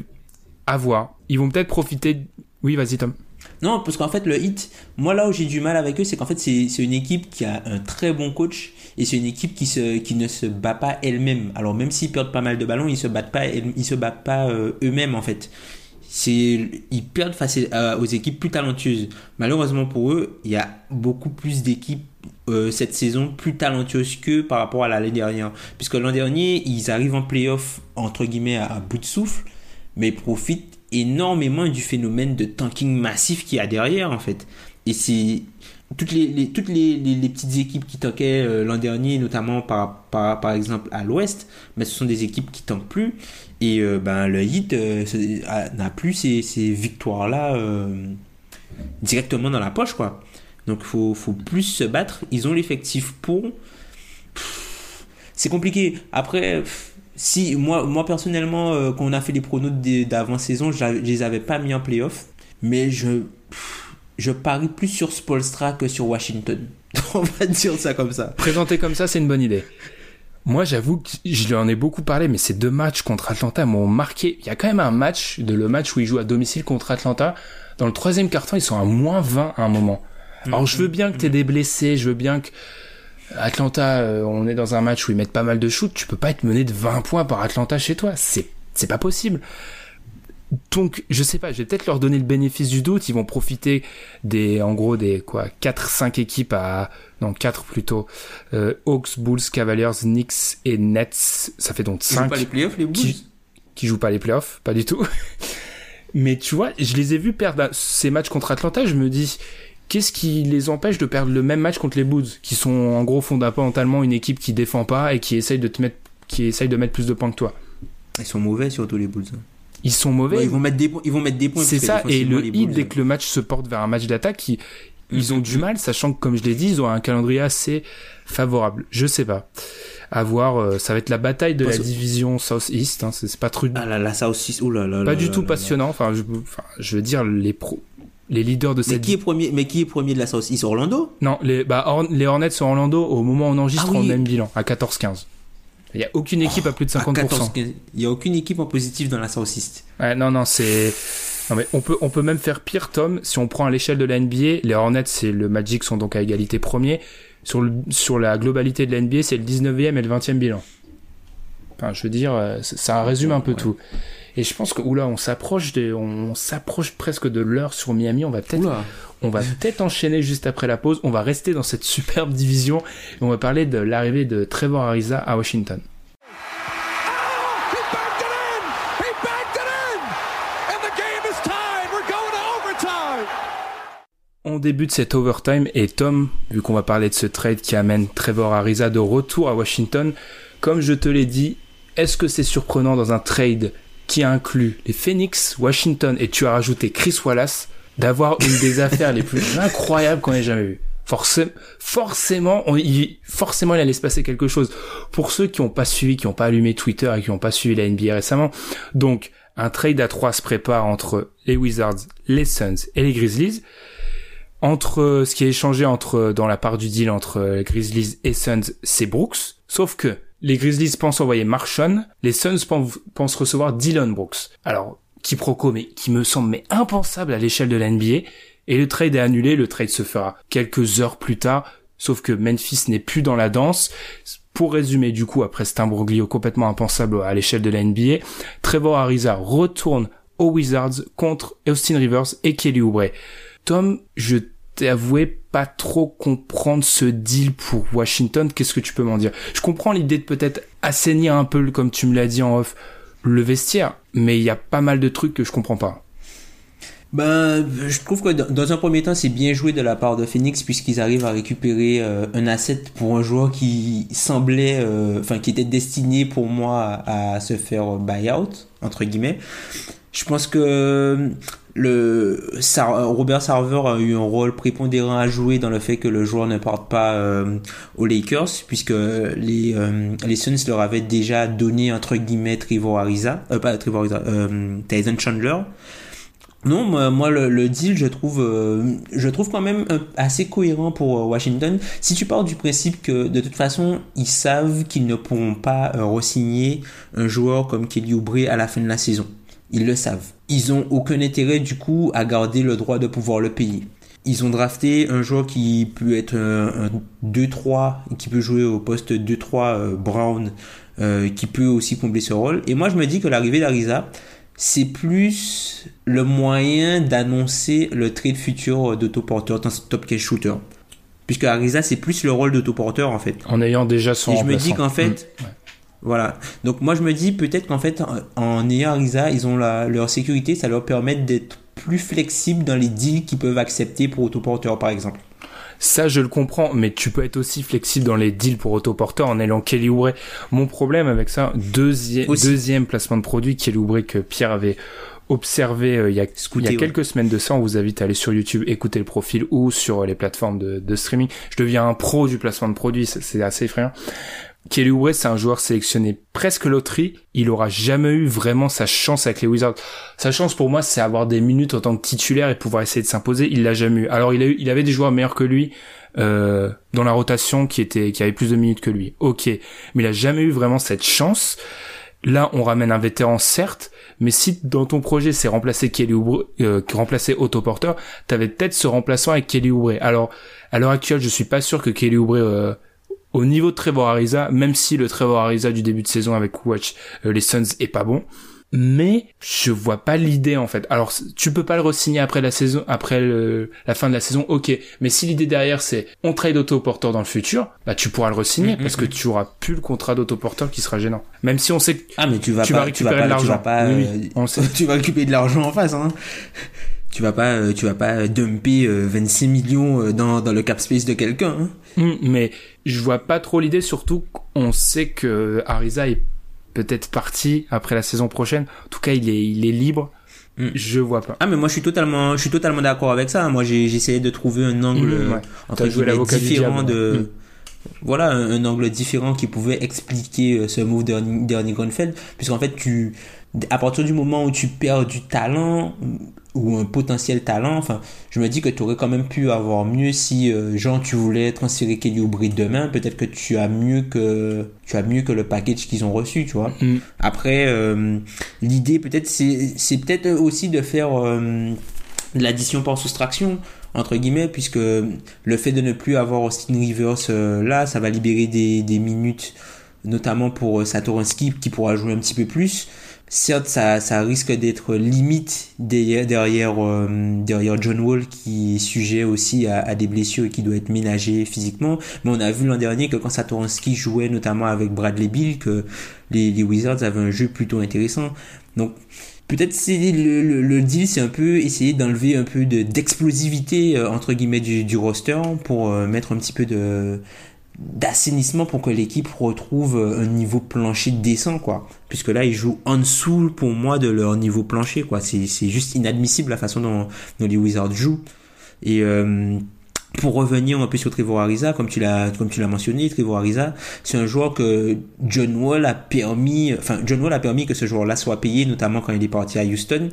A: à voir. Ils vont peut-être profiter. Oui, vas-y, Tom.
B: Non, parce qu'en fait, le Hit, moi là où j'ai du mal avec eux, c'est qu'en fait, c'est c'est une équipe qui a un très bon coach et c'est une équipe qui, se, qui ne se bat pas elle-même. Alors, même s'ils perdent pas mal de ballons, ils se battent pas, ils se battent pas euh, eux-mêmes en fait. Ils perdent face à- aux équipes plus talentueuses. Malheureusement pour eux, il y a beaucoup plus d'équipes euh, cette saison plus talentueuses qu'eux par rapport à l'année dernière. Puisque l'an dernier, ils arrivent en playoff entre guillemets à, bout de souffle, mais profitent énormément du phénomène de tanking massif qu'il y a derrière en fait. Et c'est toutes les, toutes les, petites équipes qui tankaient euh, l'an dernier, notamment par, par, par exemple à l'ouest, mais ce sont des équipes qui tankent plus. Et euh, ben, le Heat euh, n'a plus ces, ces victoires-là directement dans la poche, quoi. Donc faut, faut plus se battre. Ils ont l'effectif pour. C'est compliqué. Après, si moi, moi personnellement, quand on a fait les pronos d'avant-saison, je je les avais pas mis en playoff. Mais je, je parie plus sur Spolstra que sur Washington. on va dire ça comme ça.
A: Présenté comme ça, c'est une bonne idée. Moi, j'avoue que je lui en ai beaucoup parlé, mais ces deux matchs contre Atlanta m'ont marqué. Il y a quand même un match, de le match où ils jouent à domicile contre Atlanta. Dans le troisième quart-temps, ils sont à moins 20 à un moment. Alors, je veux bien que t'aies des blessés, je veux bien que Atlanta, euh, on est dans un match où ils mettent pas mal de shoots. Tu peux pas être mené de 20 points par Atlanta chez toi. C'est, c'est pas possible. Donc, je sais pas, je vais peut-être leur donner le bénéfice du doute. Ils vont profiter des, en gros, des, quoi, 4, 5 équipes à, non, 4 plutôt. Euh, Hawks, Bulls, Cavaliers, Knicks et Nets. Ça fait donc
B: Ils jouent
A: 5
B: pas les playoffs, les Bulls?
A: qui, qui jouent pas les playoffs, pas du tout. Mais tu vois, je les ai vus perdre ces matchs contre Atlanta, je me dis, qu'est-ce qui les empêche de perdre le même match contre les Bulls, qui sont en gros fondamentalement une équipe qui défend pas et qui essaye de te mettre, qui essaye de mettre plus de points que toi?
B: Ils sont mauvais, surtout les Bulls. hein.
A: Ils sont mauvais.
B: Ouais, ils, vont mettre des, points- ils vont mettre des points.
A: C'est ça, et le hit, dès que le match se porte vers un match d'attaque, ils, ils ont du mal, sachant que, comme je l'ai dit, ils ont un calendrier assez favorable. Je sais pas. À voir, euh, ça va être la bataille de
B: Parce
A: la division South-East, hein, c'est pas truc,
B: Ah là là, ça aussi. Oh là là
A: pas
B: là
A: du tout passionnant, enfin je, enfin, je veux dire, les pros, les leaders de
B: Mais
A: cette
B: qui est premier Mais qui est premier de la South East? Orlando?
A: Non, les, bah, les Hornets sont Orlando au moment où on enregistre
B: Ah oui.
A: en même bilan, à 14-15. Il y a aucune équipe à plus de
B: À
A: 50%.
B: 14, 15. Il y a aucune équipe en positif dans la East.
A: Ouais, non, non, c'est. Non, mais on peut, on peut même faire pire, Tom. Si on prend à l'échelle de la NBA, les Hornets et le Magic sont donc à égalité premier. Sur, le, sur la globalité de la NBA, c'est le 19e et le 20e bilan. Enfin, je veux dire, euh, ça- ça résume un peu tout. Et je pense que, oula, on s'approche des, on s'approche presque de l'heure sur Miami. On va peut-être. On va peut-être enchaîner juste après la pause. On va rester dans cette superbe division et on va parler de l'arrivée de Trevor Ariza à Washington. On débute cet overtime et Tom, vu qu'on va parler de ce trade qui amène Trevor Ariza de retour à Washington, comme je te l'ai dit, est-ce que c'est surprenant dans un trade qui inclut les Phoenix, Washington et tu as rajouté Chris Wallace? D'avoir une des affaires les plus incroyables qu'on ait jamais vues Forcément, forcément, on- il, forcément, il allait se passer quelque chose. Pour ceux qui n'ont pas suivi, qui n'ont pas allumé Twitter et qui n'ont pas suivi la NBA récemment, donc un trade à trois se prépare entre les Wizards, les Suns et les Grizzlies entre ce qui est échangé entre dans la part du deal entre euh, Grizzlies et Suns, c'est Brooks. Sauf que les Grizzlies pensent envoyer Marshon, les Suns pen- pensent recevoir Dylan Brooks. Alors quiproquo, mais qui me semble mais impensable à l'échelle de la NBA. Et le trade est annulé. Le trade se fera quelques heures plus tard. Sauf que Memphis n'est plus dans la danse. Pour résumer, du coup, après cet imbroglio complètement impensable à l'échelle de la NBA, Trevor Ariza retourne aux Wizards contre Austin Rivers et Kelly Oubre. Tom, je t'ai avoué pas trop comprendre ce deal pour Washington. Qu'est-ce que tu peux m'en dire? Je comprends l'idée de peut-être assainir un peu, comme tu me l'as dit en off, le vestiaire, mais il y a pas mal de trucs que je comprends pas.
B: Ben, je trouve que dans un premier temps, c'est bien joué de la part de Phoenix puisqu'ils arrivent à récupérer euh, un asset pour un joueur qui semblait, euh, qui était destiné pour moi à, à se faire buyout entre guillemets. Je pense que le Sar- Robert Sarver a eu un rôle prépondérant à jouer dans le fait que le joueur ne parte pas euh, aux Lakers puisque les euh, les Suns leur avaient déjà donné entre guillemets Trevor Ariza, euh, pas Trevor Ariza, euh, Tyson Chandler. Non, moi, le, deal, je trouve, euh, je trouve quand même euh, assez cohérent pour euh, Washington. Si tu pars du principe que de toute façon, ils savent qu'ils ne pourront pas euh, re-signer un joueur comme Kelly Oubre à la fin de la saison. Ils le savent. Ils ont aucun intérêt du coup à garder le droit de pouvoir le payer. Ils ont drafté un joueur qui peut être un, 2-3, qui peut jouer au poste 2-3 euh, Brown, euh, qui peut aussi combler ce rôle. Et moi je me dis que l'arrivée d'Ariza, c'est plus le moyen d'annoncer le trade futur d'autoporteur dans ce top cash shooter. Puisque Ariza, c'est plus le rôle d'autoporteur en fait.
A: En ayant déjà son.
B: Et je me dis qu'en fait, mmh. Voilà. Donc moi je me dis peut-être qu'en fait, en, ayant Ariza, ils ont la, leur sécurité, ça leur permet d'être plus flexibles dans les deals qu'ils peuvent accepter pour autoporteur par exemple.
A: Ça, je le comprends, mais tu peux être aussi flexible dans les deals pour autoporteur en allant Kelly Oubre. Mon problème avec ça, deuxième, deuxième placement de produit, Kelly Oubre que Pierre avait observé euh, il, y a, il y a quelques semaines de ça. On vous invite à aller sur YouTube, écouter le profil ou sur les plateformes de, de streaming. Je deviens un pro du placement de produit, c'est assez effrayant. Kelly Oubre, c'est un joueur sélectionné presque loterie. Il aura jamais eu vraiment sa chance avec les Wizards. Sa chance pour moi, c'est avoir des minutes en tant que titulaire et pouvoir essayer de s'imposer. Il l'a jamais eu. Alors il a eu, il avait des joueurs meilleurs que lui euh, dans la rotation qui était, qui avait plus de minutes que lui. Ok, mais il a jamais eu vraiment cette chance. Là, on ramène un vétéran, certes, mais si dans ton projet c'est remplacer Kelly Oubre, euh, remplacer Otto Porter, t'avais peut-être ce remplaçant avec Kelly Oubre. Alors, à l'heure actuelle, je suis pas sûr que Kelly Oubre euh, au niveau de Trevor Ariza, même si le Trevor Ariza du début de saison avec Watch euh, les Suns est pas bon, mais je vois pas l'idée en fait. Alors tu peux pas le re-signer après la saison, après la fin de la saison, ok. Mais si l'idée derrière c'est on trade d'autoporteur dans le futur, bah tu pourras le re-signer mm, parce que tu auras plus le contrat d'autoporteur qui sera gênant. Même si on sait que
B: ah mais tu vas pas, récupérer de l'argent, tu vas récupérer de l'argent en face. Hein tu vas pas euh, tu vas pas dumper 26 euh, millions euh, dans, dans le cap space de quelqu'un hein.
A: hum, mais je vois pas trop l'idée surtout qu'on sait que Ariza est peut-être parti après la saison prochaine. En tout cas il est il est libre. Hum. je vois pas.
B: Ah mais moi je suis totalement je suis totalement d'accord avec ça. Moi j'ai essayé de trouver un angle entre guillemets différent de voilà un, angle différent qui pouvait expliquer ce move de dernier Grunfeld. Puisqu'en fait tu à partir du moment où tu perds du talent ou un potentiel talent, enfin, je me dis que tu aurais quand même pu avoir mieux si, euh, genre, tu voulais transférer Kelly Oubre demain, peut-être que tu as mieux que, tu as mieux que le package qu'ils ont reçu, tu vois. Mm. Après, euh, l'idée, peut-être, c'est, c'est peut-être aussi de faire euh, de l'addition par soustraction, entre guillemets, puisque le fait de ne plus avoir Austin Rivers là, ça va libérer des, des minutes, notamment pour Satoransky, qui pourra jouer un petit peu plus certes, ça, risque d'être limite derrière, derrière, euh, derrière, John Wall qui est sujet aussi à, des blessures et qui doit être ménagé physiquement. Mais on a vu l'an dernier que quand Satoransky jouait notamment avec Bradley Bill, que les, Wizards avaient un jeu plutôt intéressant. Donc, peut-être c'est le, le, deal, c'est un peu essayer d'enlever un peu d'explosivité euh, entre guillemets du, du roster pour euh, mettre un petit peu de d'assainissement pour que l'équipe retrouve un niveau plancher décent quoi. Puisque là ils jouent en dessous pour moi de leur niveau plancher quoi. C'est c'est juste inadmissible la façon dont, dont les Wizards jouent. Et euh, pour revenir un peu sur Trevor Ariza, comme tu l'as, comme tu l'as mentionné, Trevor Ariza, c'est un joueur que John Wall a permis, enfin, John Wall a permis que ce joueur-là soit payé, notamment quand il est parti à Houston.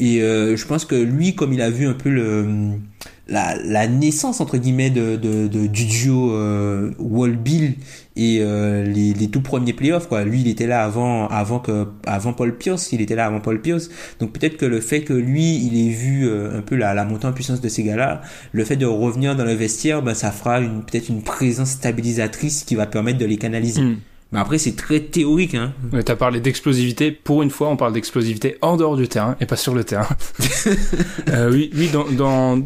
B: Et euh, je pense que lui, comme il a vu un peu le, la, la naissance entre guillemets de, de, de du duo euh, Wall Bill et euh, les, les tout premiers playoffs quoi lui il était là avant avant que avant Paul Pierce il était là avant Paul Pierce donc peut-être que le fait que lui il ait vu euh, un peu la, la montée en puissance de ces gars là le fait de revenir dans le vestiaire ben ça fera une peut-être une présence stabilisatrice qui va permettre de les canaliser hmm. Mais après, c'est très théorique. Hein.
A: Ouais, T'as parlé d'explosivité. Pour une fois, on parle d'explosivité en dehors du terrain et pas sur le terrain. euh, oui, oui, dans, dans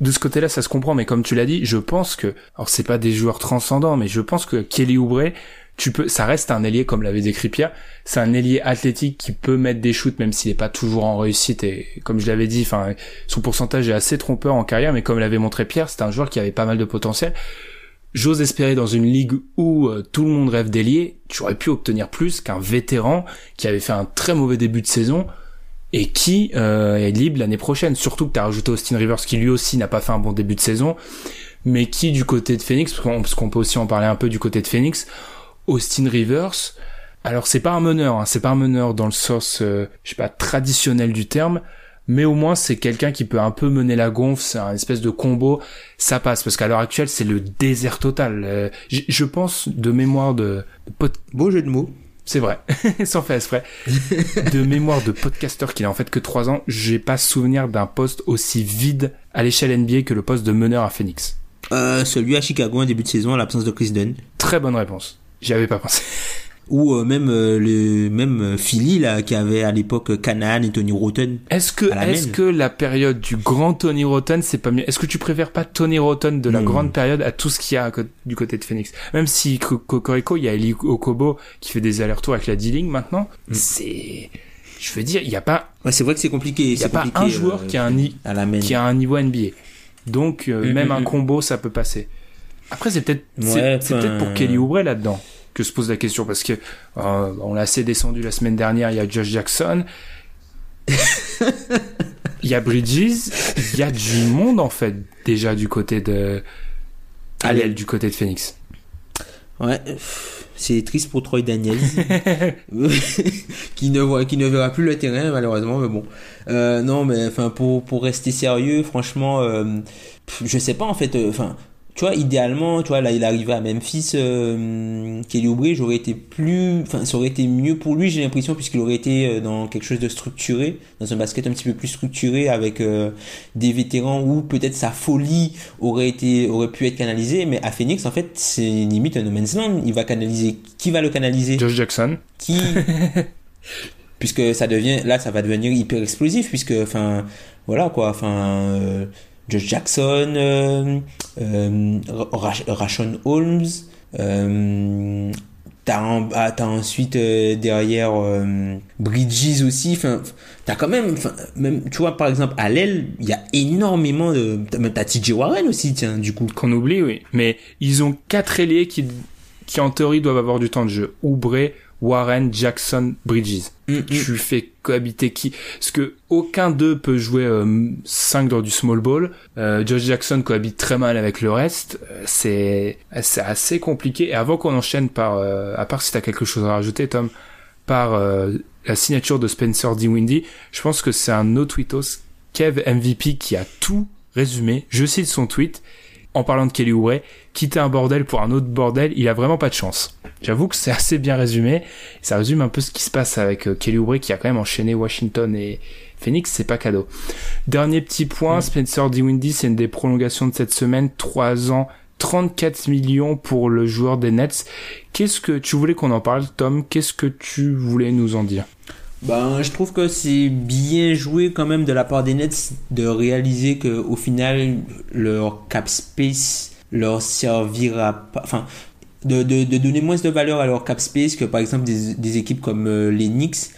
A: de ce côté-là, ça se comprend, mais comme tu l'as dit, je pense que, alors c'est pas des joueurs transcendants, mais je pense que Kelly Oubre, tu peux, ça reste un ailier comme l'avait décrit Pierre, c'est un ailier athlétique qui peut mettre des shoots même s'il est pas toujours en réussite et comme je l'avais dit, enfin, son pourcentage est assez trompeur en carrière, mais comme l'avait montré Pierre, c'est un joueur qui avait pas mal de potentiel. J'ose espérer dans une ligue où euh, tout le monde rêve d'ailier, tu aurais pu obtenir plus qu'un vétéran qui avait fait un très mauvais début de saison et qui euh, est libre l'année prochaine. Surtout que tu rajouté Austin Rivers qui lui aussi n'a pas fait un bon début de saison, mais qui du côté de Phoenix, parce qu'on peut aussi en parler un peu du côté de Phoenix, Austin Rivers, alors c'est pas un meneur, hein, c'est pas un meneur dans le sens, euh, je sais pas, traditionnel du terme, mais au moins c'est quelqu'un qui peut un peu mener la gonfle, c'est un espèce de combo, ça passe, parce qu'à l'heure actuelle c'est le désert total. Euh, je pense de mémoire de...
B: Beau jeu de mots.
A: C'est vrai, sans faire exprès. de mémoire de podcasteur qu'il a en fait que 3 ans, j'ai pas souvenir d'un poste aussi vide à l'échelle NBA que le poste de meneur à Phoenix.
B: Euh, celui à Chicago en début de saison à l'absence de Chris Dunn.
A: Très bonne réponse. J'y avais pas pensé.
B: Ou euh, même euh, le même euh, Philly là qui avait à l'époque Canaan et Tony Rotten.
A: Est-ce que est-ce que la période du grand Tony Rotten c'est pas mieux? Est-ce que tu préfères pas Tony Rotten de la grande période à tout ce qu'il y a du côté de Phoenix? Même si Co- Cocorico, il y a Eli Okobo qui fait des allers-retours avec la D-Link maintenant,
B: Hmm.
A: c'est je veux dire, il y a pas
B: Ouais, c'est vrai que c'est compliqué.
A: il y a pas un joueur
B: euh,
A: qui a un
B: à la main.
A: qui a un niveau NBA. Donc euh,
B: Mm,
A: même
B: mm,
A: un
B: mm.
A: combo ça peut passer. Après c'est peut-être c'est-
B: Ouais,
A: c'est
B: enfin,
A: peut-être pour Kelly Oubre là-dedans que se pose la question parce que euh, on l'a assez descendu la semaine dernière, il y a Josh Jackson. Il y a Bridges, il y a du monde en fait déjà du côté de à l'aile du côté de Phoenix.
B: Ouais, c'est triste pour Troy Daniels qui ne voit, qui ne verra plus le terrain malheureusement, mais bon. Euh, non, mais enfin pour pour rester sérieux, franchement, euh, je sais pas en fait. Enfin, tu vois, idéalement, tu vois, là il est arrivé à Memphis, euh, Kelly Oubre, j'aurais été plus, enfin ça aurait été mieux pour lui, j'ai l'impression, puisqu'il aurait été euh, dans quelque chose de structuré, dans un basket un petit peu plus structuré avec euh, des vétérans où peut-être sa folie aurait été aurait pu être canalisée mais à Phoenix en fait c'est limite un no man's land. Il va canaliser qui va le canaliser?
A: Josh Jackson.
B: qui? Puisque ça devient là ça va devenir hyper explosif puisque enfin voilà quoi enfin euh, Josh Jackson euh, euh, Ra- Rashon Holmes euh, T'as, en- ah, ensuite euh, derrière euh, Bridges aussi. T'as quand même, même, tu vois, par exemple, à l'aile, il y a énormément de. T'as TJ Warren aussi, tiens, du coup.
A: qu'on oublie, oui. Mais ils ont quatre ailiers qui, qui en théorie doivent avoir du temps de jeu. Oubre, Warren, Jackson, Bridges.
B: Mm, mm.
A: Tu fais cohabiter qui? Parce que aucun d'eux peut jouer 5 dans du small ball. Euh, Josh Jackson cohabite très mal avec le reste. Euh, c'est c'est assez compliqué. Et avant qu'on enchaîne par, euh, à part si t'as quelque chose à rajouter, Tom, par euh, la signature de Spencer Dinwiddie, je pense que c'est un no tweetos Kev MVP qui a tout résumé. Je cite son tweet en parlant de Kelly Oubre, quitter un bordel pour un autre bordel, il a vraiment pas de chance. J'avoue que c'est assez bien résumé. Ça résume un peu ce qui se passe avec euh, Kelly Oubre qui a quand même enchaîné Washington et Phoenix, c'est pas cadeau. Dernier petit point, Spencer Dinwiddie, c'est une des prolongations de cette semaine, 3 ans, 34 millions pour le joueur des Nets. Qu'est-ce que tu voulais qu'on en parle, Tom? Qu'est-ce que tu voulais nous en dire?
B: Ben, je trouve que c'est bien joué quand même de la part des Nets de réaliser que au final leur cap space leur servira pas. Enfin, de, donner moins de valeur à leur cap space que par exemple des, équipes comme euh, les Knicks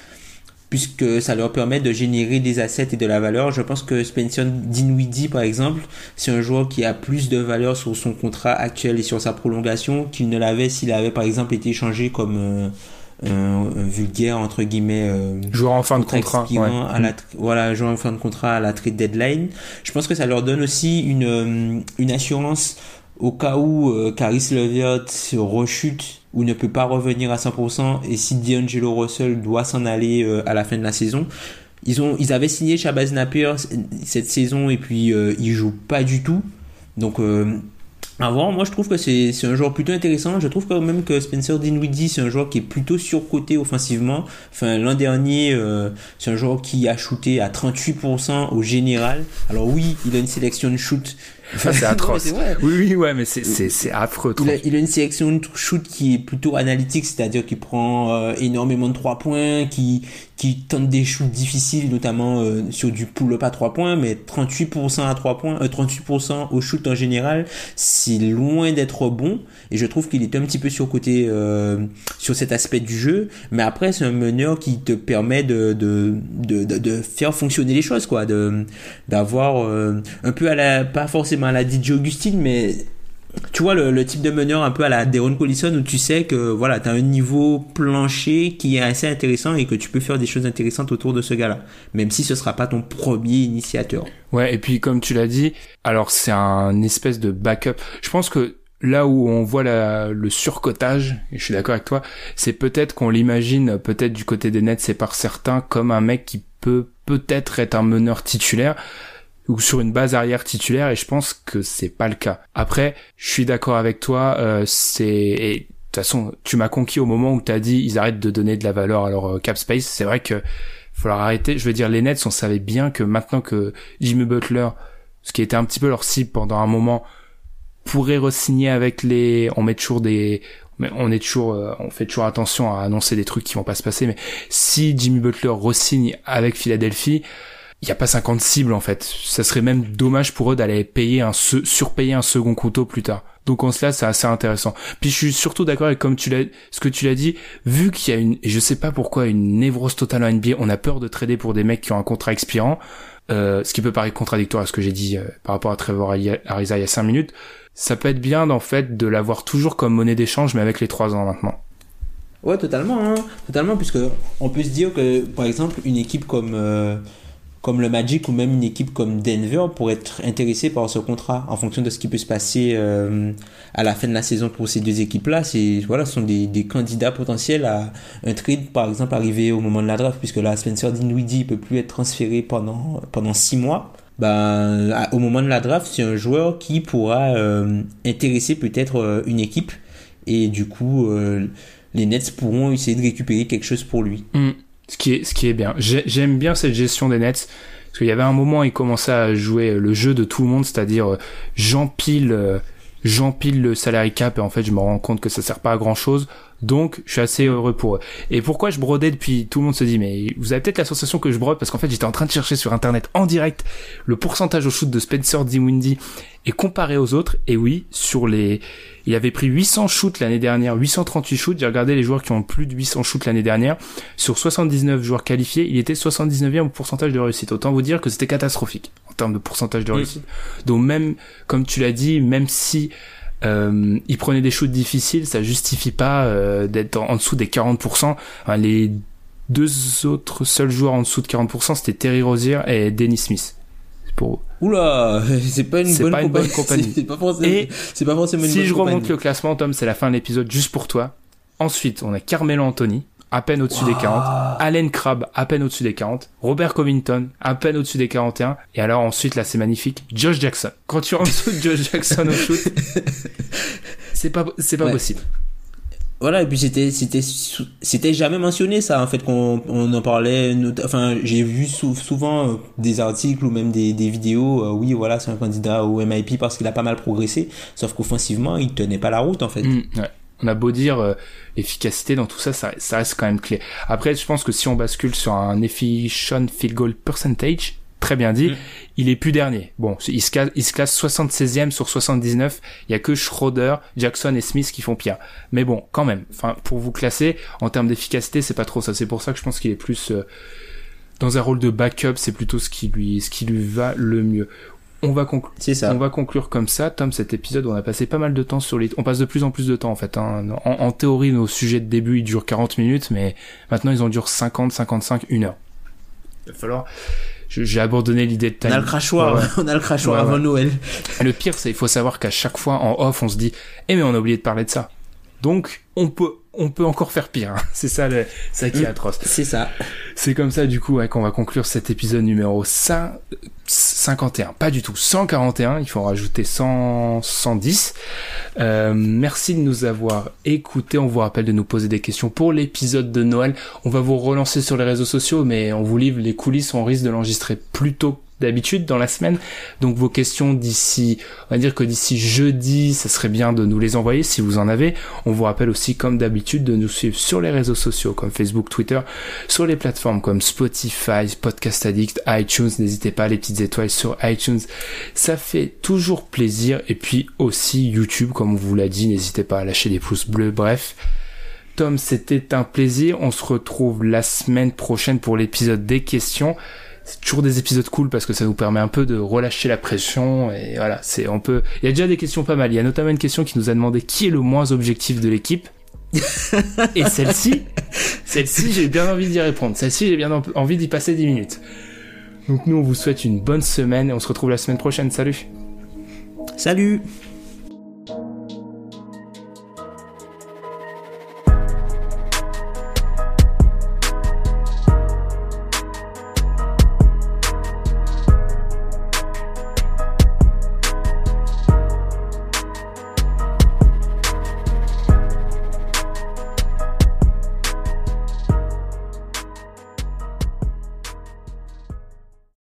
B: puisque ça leur permet de générer des assets et de la valeur. Je pense que Spencer Dinwiddie, par exemple, c'est un joueur qui a plus de valeur sur son contrat actuel et sur sa prolongation qu'il ne l'avait s'il avait, par exemple, été échangé comme euh, vulgaire, entre guillemets, euh,
A: Joueur en fin de
B: contrat
A: ouais.
B: à la tr- voilà joueur en fin de contrat à la trade deadline. Je pense que ça leur donne aussi une euh, une assurance au cas où euh, Caris Levert rechute ou ne peut pas revenir à 100% et si D'Angelo Russell doit s'en aller euh, à la fin de la saison. Ils ont ils avaient signé Shabazz Napier cette saison et puis euh, il joue pas du tout. Donc euh, à voir, moi je trouve que c'est c'est un joueur plutôt intéressant. Je trouve quand même que Spencer Dinwiddie c'est un joueur qui est plutôt surcoté offensivement. Enfin l'an dernier euh, c'est un joueur qui a shooté à 38% au général. Alors oui il a une sélection de shoot.
A: Ça, c'est atroce. Oui, oui, ouais, mais c'est, c'est, c'est affreux.
B: Il a, il a une sélection de shoot qui est plutôt analytique, c'est-à-dire qu'il prend euh, énormément de 3 points, qui, qui tente des shoots difficiles, notamment euh, sur du pull-up à 3 points, mais 38% à 3 points, euh, 38% au shoot en général, c'est loin d'être bon, et je trouve qu'il est un petit peu surcoté euh, sur cet aspect du jeu, mais après c'est un meneur qui te permet de, de, de, de, de faire fonctionner les choses, quoi, d'avoir euh, un peu à la, pas forcément à la DJ Augustine, mais tu vois le, type de meneur un peu à la Deron Collison où tu sais que voilà t'as un niveau plancher qui est assez intéressant et que tu peux faire des choses intéressantes autour de ce gars-là. Même si ce sera pas ton premier initiateur.
A: Ouais, et puis comme tu l'as dit, alors c'est un espèce de backup. Je pense que là où on voit le surcotage, et je suis d'accord avec toi, c'est peut-être qu'on l'imagine peut-être du côté des Nets, c'est par certains comme un mec qui peut peut-être être un meneur titulaire ou sur une base arrière titulaire et je pense que c'est pas le cas. Après, je suis d'accord avec toi, euh, c'est et toute façon, tu m'as conquis au moment où t'as dit ils arrêtent de donner de la valeur à leur euh, cap space. C'est vrai que falloir arrêter. Je veux dire, les Nets, on savait bien que maintenant que Jimmy Butler, ce qui était un petit peu leur cible pendant un moment, pourrait re-signer avec les, on met toujours des, on est toujours, euh, on fait toujours attention à annoncer des trucs qui vont pas se passer, mais si Jimmy Butler re-signe avec Philadelphie, il n'y a pas 50 cibles en fait. Ça serait même dommage pour eux d'aller payer un surpayer un second couteau plus tard. Donc en cela, c'est assez intéressant. Puis je suis surtout d'accord avec comme tu l'as, ce que tu l'as dit, vu qu'il y a une, et je sais pas pourquoi, une névrose totale en NBA, on a peur de trader pour des mecs qui ont un contrat expirant, euh, ce qui peut paraître contradictoire à ce que j'ai dit euh, par rapport à Trevor Ariza il y a 5 minutes. Ça peut être bien en fait de l'avoir toujours comme monnaie d'échange, mais avec les 3 ans maintenant.
B: Ouais, totalement, hein. totalement, puisque on peut se dire que, par exemple, une équipe comme euh, comme le Magic ou même une équipe comme Denver pourrait être intéressée par ce contrat en fonction de ce qui peut se passer euh, à la fin de la saison pour ces deux équipes-là. C'est voilà, ce sont des, des, candidats potentiels à un trade, par exemple, arrivé au moment de la draft, puisque là, Spencer Dinwiddie peut plus être transféré pendant pendant six mois. Ben, au moment de la draft, c'est un joueur qui pourra euh, intéresser peut-être euh, une équipe et du coup, les Nets pourront essayer de récupérer quelque chose pour lui.
A: Mm. Ce qui est, ce qui est bien. J'aime bien cette gestion des Nets. Parce qu'il y avait un moment, il commençait à jouer le jeu de tout le monde, c'est-à-dire euh, j'empile, euh, j'empile le salary cap et en fait je me rends compte que ça sert pas à grand chose. Donc, je suis assez heureux pour eux. Et pourquoi je brodais depuis Tout le monde se dit, mais vous avez peut-être la sensation que je brode parce qu'en fait, j'étais en train de chercher sur Internet en direct le pourcentage au shoot de Spencer Dinwiddie et comparé aux autres. Et oui, sur les, il avait pris 800 shoots l'année dernière, 838 shoots. J'ai regardé les joueurs qui ont plus de 800 shoots l'année dernière. Sur 79 joueurs qualifiés, il était 79e au pourcentage de réussite. Autant vous dire que c'était catastrophique en termes de pourcentage de réussite. Donc même, comme tu l'as dit, même si euh, il prenait des shoots difficiles, ça justifie pas euh, d'être en, dessous des 40%. les deux autres seuls joueurs en dessous de 40%, c'était Terry Rozier et Dennis Smith.
B: Pour... Oula, c'est pas une, bonne,
A: pas une bonne compagnie.
B: c'est pas forcément, c'est pas forcément une
A: si
B: je
A: remonte le classement, Tom, c'est la fin de l'épisode juste pour toi. Ensuite, on a Carmelo Anthony, à peine au-dessus des 40. Allen Crabbe, à peine au-dessus des 40. Robert Covington, à peine au-dessus des 41. Et alors ensuite, là, c'est magnifique. Josh Jackson. Quand tu es en dessous de Josh Jackson au shoot, c'est pas, c'est pas possible.
B: Voilà, et puis c'était, c'était, c'était jamais mentionné ça, en fait, qu'on on en parlait. Enfin, j'ai vu souvent euh, des articles ou même des, des vidéos. Euh, oui, voilà, c'est un candidat au MIP parce qu'il a pas mal progressé. Sauf qu'offensivement, il tenait pas la route, en fait.
A: Mm, ouais. On a beau dire euh, efficacité dans tout ça, ça, ça, reste quand même clé. Après, je pense que si on bascule sur un efficient field goal percentage, très bien dit, mm. il est plus dernier. Bon, il se, classe, il se classe 76e sur 79. Il y a que Schroeder, Jackson et Smith qui font pire. Mais bon, quand même. Enfin, pour vous classer en termes d'efficacité, c'est pas trop ça. C'est pour ça que je pense qu'il est plus euh, dans un rôle de backup. C'est plutôt ce qui lui, ce qui lui va le mieux. On va conclure.
B: Ça.
A: On va conclure comme ça, Tom. Cet épisode, on a passé pas mal de temps sur les. On passe de plus en plus de temps en fait. Hein. En, théorie, nos sujets de début ils durent 40 minutes, mais maintenant ils en durent 50, 55, une heure. Il va falloir. J'ai abandonné l'idée de
B: time. On a le crachoir. On a le crachoir avant Noël.
A: Le pire, c'est il faut savoir qu'à chaque fois en off, on se dit, eh mais on a oublié de parler de ça. Donc on peut on peut encore faire pire. Hein. C'est ça, le, ça qui est atroce.
B: C'est ça.
A: C'est comme ça, du coup, ouais, qu'on va conclure cet épisode numéro 51. Pas du tout, 141. Il faut rajouter 100, 110. Euh, merci de nous avoir écoutés. On vous rappelle de nous poser des questions pour l'épisode de Noël. On va vous relancer sur les réseaux sociaux, mais on vous livre les coulisses. On risque de l'enregistrer plus tôt d'habitude dans la semaine. Donc vos questions d'ici, on va dire que d'ici jeudi, ça serait bien de nous les envoyer si vous en avez. On vous rappelle aussi comme d'habitude de nous suivre sur les réseaux sociaux comme Facebook, Twitter, sur les plateformes comme Spotify, Podcast Addict, iTunes. N'hésitez pas les petites étoiles sur iTunes. Ça fait toujours plaisir. Et puis aussi YouTube, comme on vous l'a dit, n'hésitez pas à lâcher des pouces bleus. Bref. Tom, c'était un plaisir. On se retrouve la semaine prochaine pour l'épisode des questions c'est toujours des épisodes cool parce que ça nous permet un peu de relâcher la pression et voilà, c'est on peut il y a déjà des questions pas mal, il y a notamment une question qui nous a demandé qui est le moins objectif de l'équipe. et celle-ci, celle-ci, j'ai bien envie d'y répondre. Celle-ci, j'ai bien envie d'y passer 10 minutes. Donc nous, on vous souhaite une bonne semaine et on se retrouve la semaine prochaine. Salut.
B: Salut.